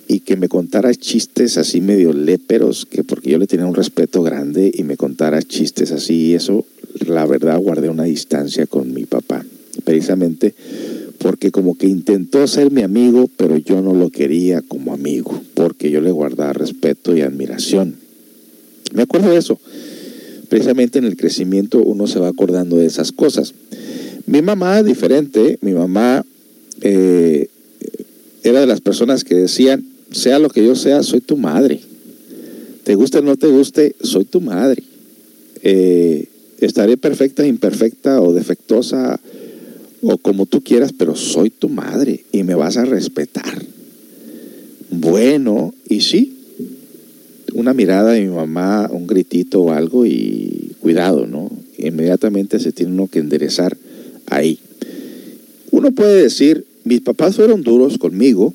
y que me contara chistes así medio léperos, que porque yo le tenía un respeto grande y me contara chistes así, y eso, la verdad, guardé una distancia con mi papá, precisamente porque como que intentó ser mi amigo, pero yo no lo quería como amigo, porque yo le guardaba respeto y admiración. Me acuerdo de eso. Precisamente en el crecimiento uno se va acordando de esas cosas. Mi mamá, diferente, mi mamá eh, era de las personas que decían, sea lo que yo sea, soy tu madre. Te guste o no te guste, soy tu madre. Eh, estaré perfecta, imperfecta o defectuosa o como tú quieras, pero soy tu madre y me vas a respetar. Bueno, y sí, una mirada de mi mamá, un gritito o algo y cuidado, ¿no? Inmediatamente se tiene uno que enderezar ahí. Uno puede decir, mis papás fueron duros conmigo,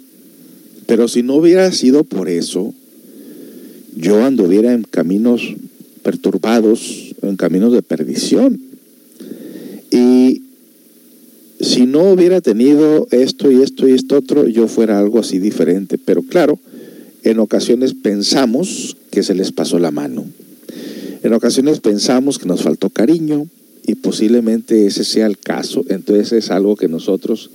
pero si no hubiera sido por eso, yo anduviera en caminos perturbados, en caminos de perdición. Y si no hubiera tenido esto y esto y esto otro, yo fuera algo así diferente. Pero claro, en ocasiones pensamos que se les pasó la mano. En ocasiones pensamos que nos faltó cariño y posiblemente ese sea el caso. Entonces es algo que nosotros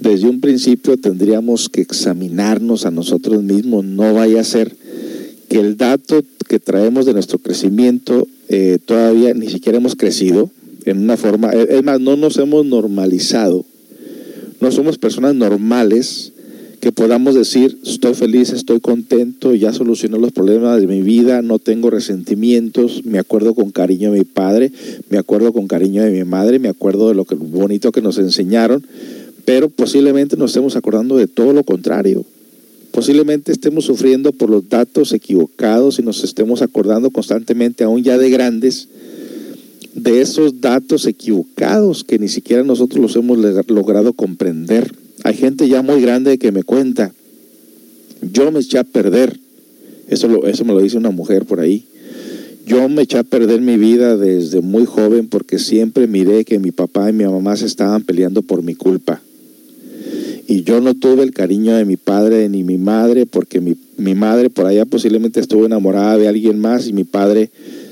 desde un principio tendríamos que examinarnos a nosotros mismos. No vaya a ser que el dato que traemos de nuestro crecimiento eh, todavía ni siquiera hemos crecido en una forma, es más, no nos hemos normalizado. No somos personas normales que podamos decir, estoy feliz, estoy contento, ya solucioné los problemas de mi vida, no tengo resentimientos, me acuerdo con cariño de mi padre, me acuerdo con cariño de mi madre, me acuerdo de lo que, bonito que nos enseñaron, pero posiblemente nos estemos acordando de todo lo contrario. Posiblemente estemos sufriendo por los datos equivocados y nos estemos acordando constantemente, aún ya de grandes, de esos datos equivocados que ni siquiera nosotros los hemos logrado comprender. Hay gente ya muy grande que me cuenta, yo me eché a perder, eso, lo, eso me lo dice una mujer por ahí, yo me eché a perder mi vida desde muy joven porque siempre miré que mi papá y mi mamá se estaban peleando por mi culpa. Y yo no tuve el cariño de mi padre ni mi madre porque mi, mi madre por allá posiblemente estuvo enamorada de alguien más y mi padre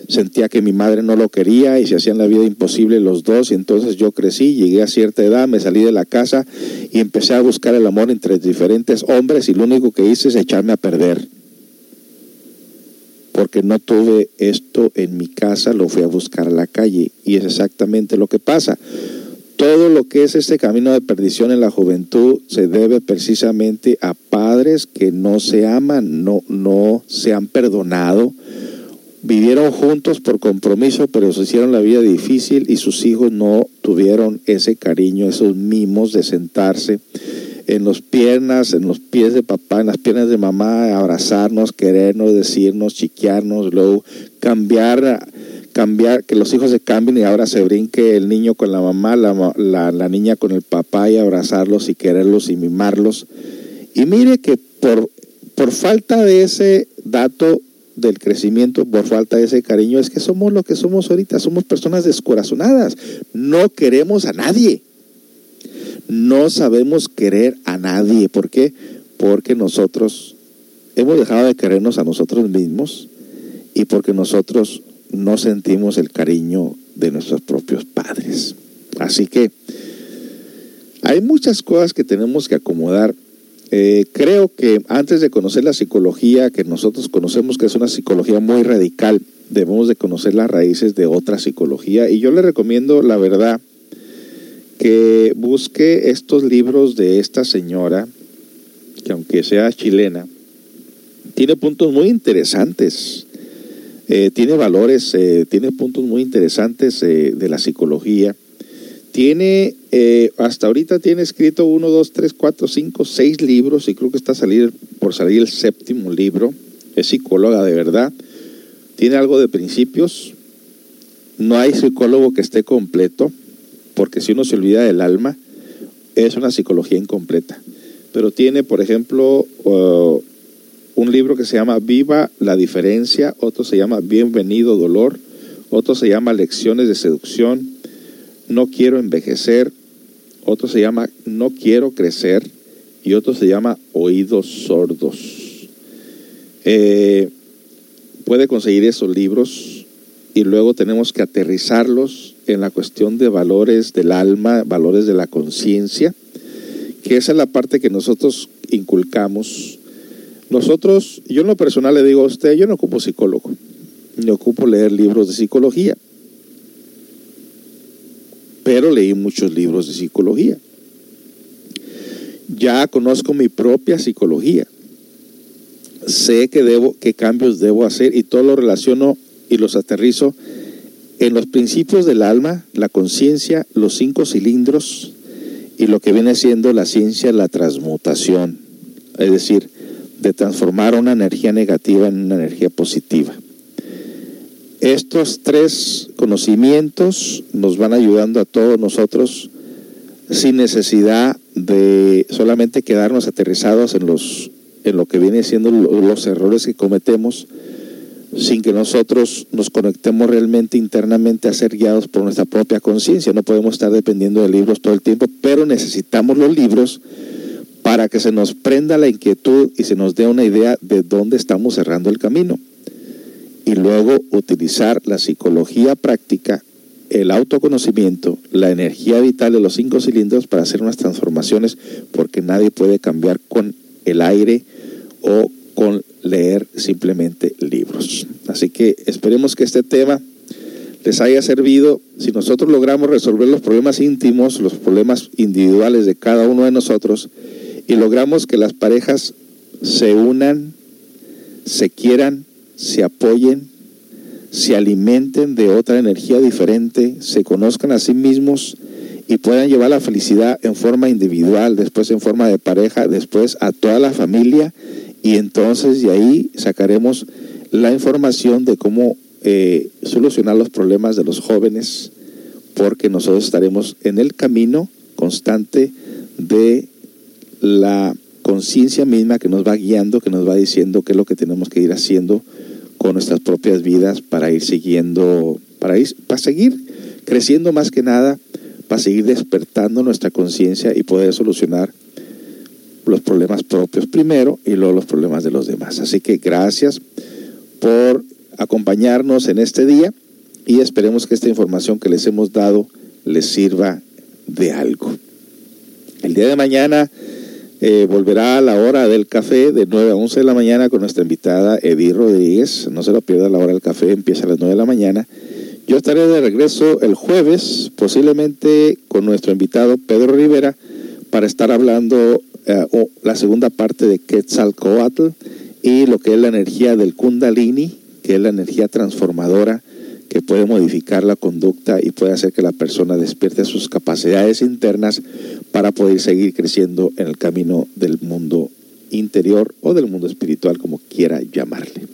sentía que mi madre no lo quería y se hacían la vida imposible los dos y entonces yo crecí, llegué a cierta edad, me salí de la casa y empecé a buscar el amor entre diferentes hombres y lo único que hice es echarme a perder. Porque no tuve esto en mi casa, lo fui a buscar a la calle y es exactamente lo que pasa. Todo lo que es este camino de perdición en la juventud se debe precisamente a padres que no se aman, no, no se han perdonado, vivieron juntos por compromiso, pero se hicieron la vida difícil y sus hijos no tuvieron ese cariño, esos mimos de sentarse en las piernas, en los pies de papá, en las piernas de mamá, abrazarnos, querernos, decirnos, chiquearnos, luego cambiar, cambiar, que los hijos se cambien y ahora se brinque el niño con la mamá, la, niña con el papá y abrazarlos y quererlos y mimarlos. Y mire que por, por falta de ese dato del crecimiento por falta de ese cariño es que somos lo que somos ahorita, somos personas descorazonadas, no queremos a nadie, no sabemos querer a nadie, ¿por qué? Porque nosotros hemos dejado de querernos a nosotros mismos y porque nosotros no sentimos el cariño de nuestros propios padres. Así que hay muchas cosas que tenemos que acomodar eh, creo que antes de conocer la psicología que nosotros conocemos, que es una psicología muy radical, debemos de conocer las raíces de otra psicología. Y yo le recomiendo, la verdad, que busque estos libros de esta señora, que aunque sea chilena, tiene puntos muy interesantes. Eh, tiene valores, eh, tiene puntos muy interesantes de la psicología tiene, eh, hasta ahorita tiene escrito uno, dos, tres, cuatro, cinco, seis libros y creo que está salir, por salir el séptimo libro. Es psicóloga de verdad. Tiene algo de principios. No hay psicólogo que esté completo, porque si uno se olvida del alma, es una psicología incompleta. Pero tiene, por ejemplo, un libro que se llama Viva la diferencia, otro se llama Bienvenido dolor, otro se llama Lecciones de seducción, no quiero envejecer, otro se llama No quiero crecer y otro se llama Oídos sordos. Eh, puede conseguir esos libros y luego tenemos que aterrizarlos en la cuestión de valores del alma, valores de la conciencia, que esa es la parte que nosotros inculcamos. Nosotros, yo en lo personal le digo a usted, yo no ocupo psicólogo. ni ocupo leer libros de psicología. Pero leí muchos libros de psicología. Ya conozco mi propia psicología. Sé que debo, qué cambios debo hacer y todo lo relaciono y los aterrizo en los principios del alma, la conciencia, los cinco cilindros y lo que viene siendo la ciencia, la transmutación. Es decir, de transformar una energía negativa en una energía positiva. Estos tres conocimientos nos van ayudando a todos nosotros sin necesidad de solamente quedarnos aterrizados en, los, en lo que viene siendo los errores que cometemos, sin que nosotros nos conectemos realmente internamente a ser guiados por nuestra propia conciencia. No podemos estar dependiendo de libros todo el tiempo, pero necesitamos los libros para que se nos prenda la inquietud y se nos dé una idea de dónde estamos cerrando el camino. Y luego utilizar la psicología práctica, el autoconocimiento, la energía vital de los cinco cilindros para hacer unas transformaciones, porque nadie puede cambiar con el aire o con leer simplemente libros. Así que esperemos que este tema les haya servido. Si nosotros logramos resolver los problemas íntimos, los problemas individuales de cada uno de nosotros, y logramos que las parejas se unan, se quieran, se apoyen, se alimenten de otra energía diferente, se conozcan a sí mismos y puedan llevar la felicidad en forma individual, después en forma de pareja, después a toda la familia. Y entonces de ahí sacaremos la información de cómo eh, solucionar los problemas de los jóvenes porque nosotros estaremos en el camino constante de la conciencia misma que nos va guiando, que nos va diciendo qué es lo que tenemos que ir haciendo con nuestras propias vidas para ir siguiendo, para, ir, para seguir creciendo más que nada, para seguir despertando nuestra conciencia y poder solucionar los problemas propios primero y luego los problemas de los demás. Así que gracias por acompañarnos en este día y esperemos que esta información que les hemos dado les sirva de algo. El día de mañana eh, volverá a la hora del café de 9 a 11 de la mañana con nuestra invitada Edith Rodríguez. No se lo pierda, la hora del café empieza a las 9 de la mañana. Yo estaré de regreso el jueves, posiblemente con nuestro invitado Pedro Rivera, para estar hablando eh, la segunda parte de Quetzalcoatl y lo que es la energía del Kundalini, que es la energía transformadora que puede modificar la conducta y puede hacer que la persona despierte sus capacidades internas para poder seguir creciendo en el camino del mundo interior o del mundo espiritual, como quiera llamarle.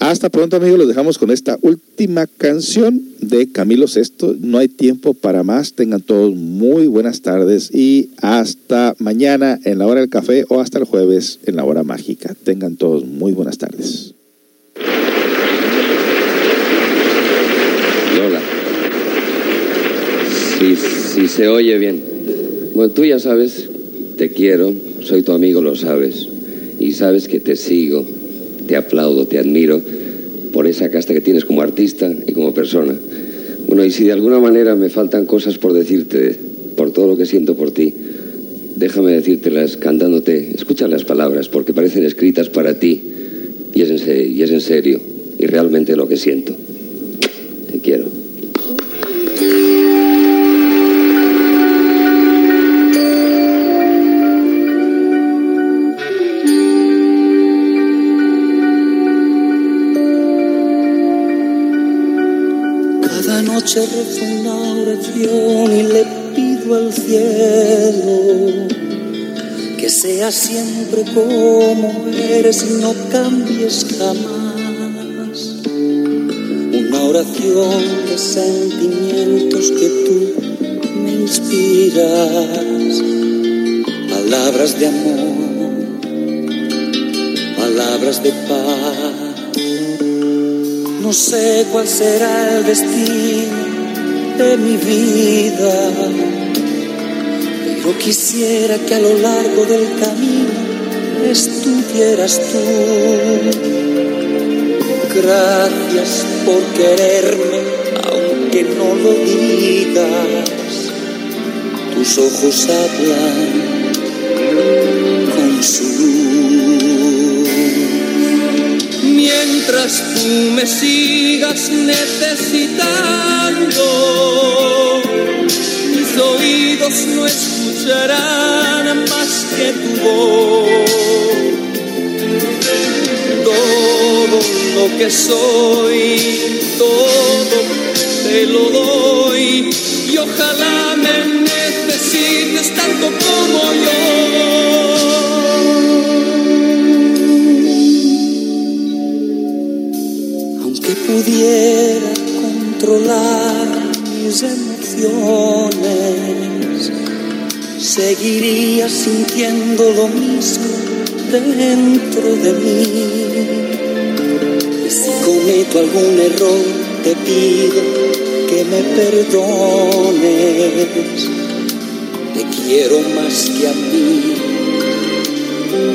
Hasta pronto amigos, los dejamos con esta última canción de Camilo Sesto. No hay tiempo para más. Tengan todos muy buenas tardes y hasta mañana en la hora del café o hasta el jueves en la hora mágica. Tengan todos muy buenas tardes. Lola. Si, si se oye bien. Bueno, tú ya sabes, te quiero, soy tu amigo, lo sabes. Y sabes que te sigo, te aplaudo, te admiro por esa casta que tienes como artista y como persona. Bueno, y si de alguna manera me faltan cosas por decirte, por todo lo que siento por ti, déjame decírtelas cantándote. Escucha las palabras, porque parecen escritas para ti. Y es en, y es en serio, y realmente lo que siento. Te quiero. Noche rezo una oración y le pido al cielo que sea siempre como eres y no cambies jamás. Una oración de sentimientos que tú me inspiras. Palabras de amor, palabras de paz. No sé cuál será el destino de mi vida, pero quisiera que a lo largo del camino estuvieras tú. Gracias por quererme, aunque no lo digas. Tus ojos hablan con su luz. Mientras tú me sigas necesitando, mis oídos no escucharán más que tu voz. Todo lo que soy, todo te lo doy y ojalá me necesites tanto como yo. Pudiera controlar mis emociones, seguiría sintiendo lo mismo dentro de mí. Y si cometo algún error, te pido que me perdones. Te quiero más que a mí,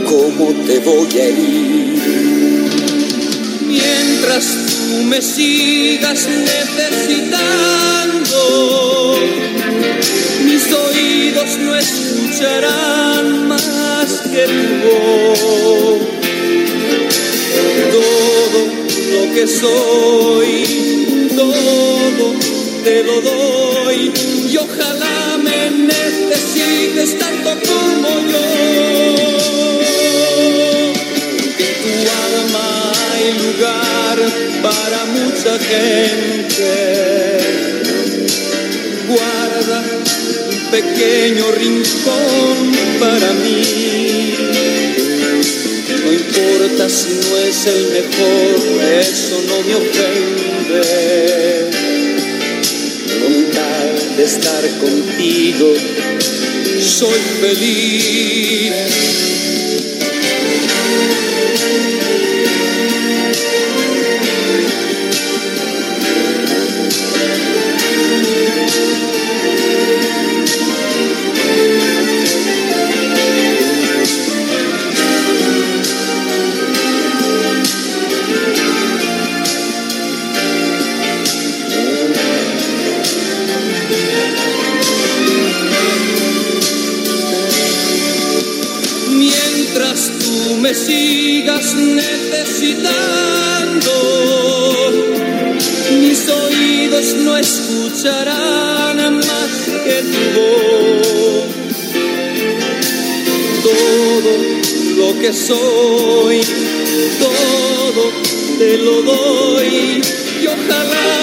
¿cómo te voy a herir? Mientras me sigas necesitando, mis oídos no escucharán más que tu voz. Todo lo que soy, todo te lo doy y ojalá me necesites gente. Guarda un pequeño rincón para mí. No importa si no es el mejor, eso no me ofende. Con tal de estar contigo, soy feliz. Que soy, todo te lo doy y ojalá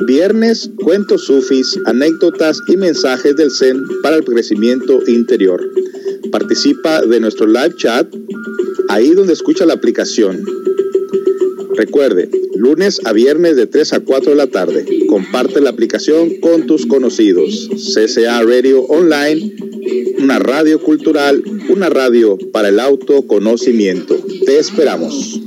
Viernes, cuentos sufis, anécdotas y mensajes del Zen para el crecimiento interior. Participa de nuestro live chat ahí donde escucha la aplicación. Recuerde, lunes a viernes de 3 a 4 de la tarde. Comparte la aplicación con tus conocidos. CCA Radio Online, una radio cultural, una radio para el autoconocimiento. Te esperamos.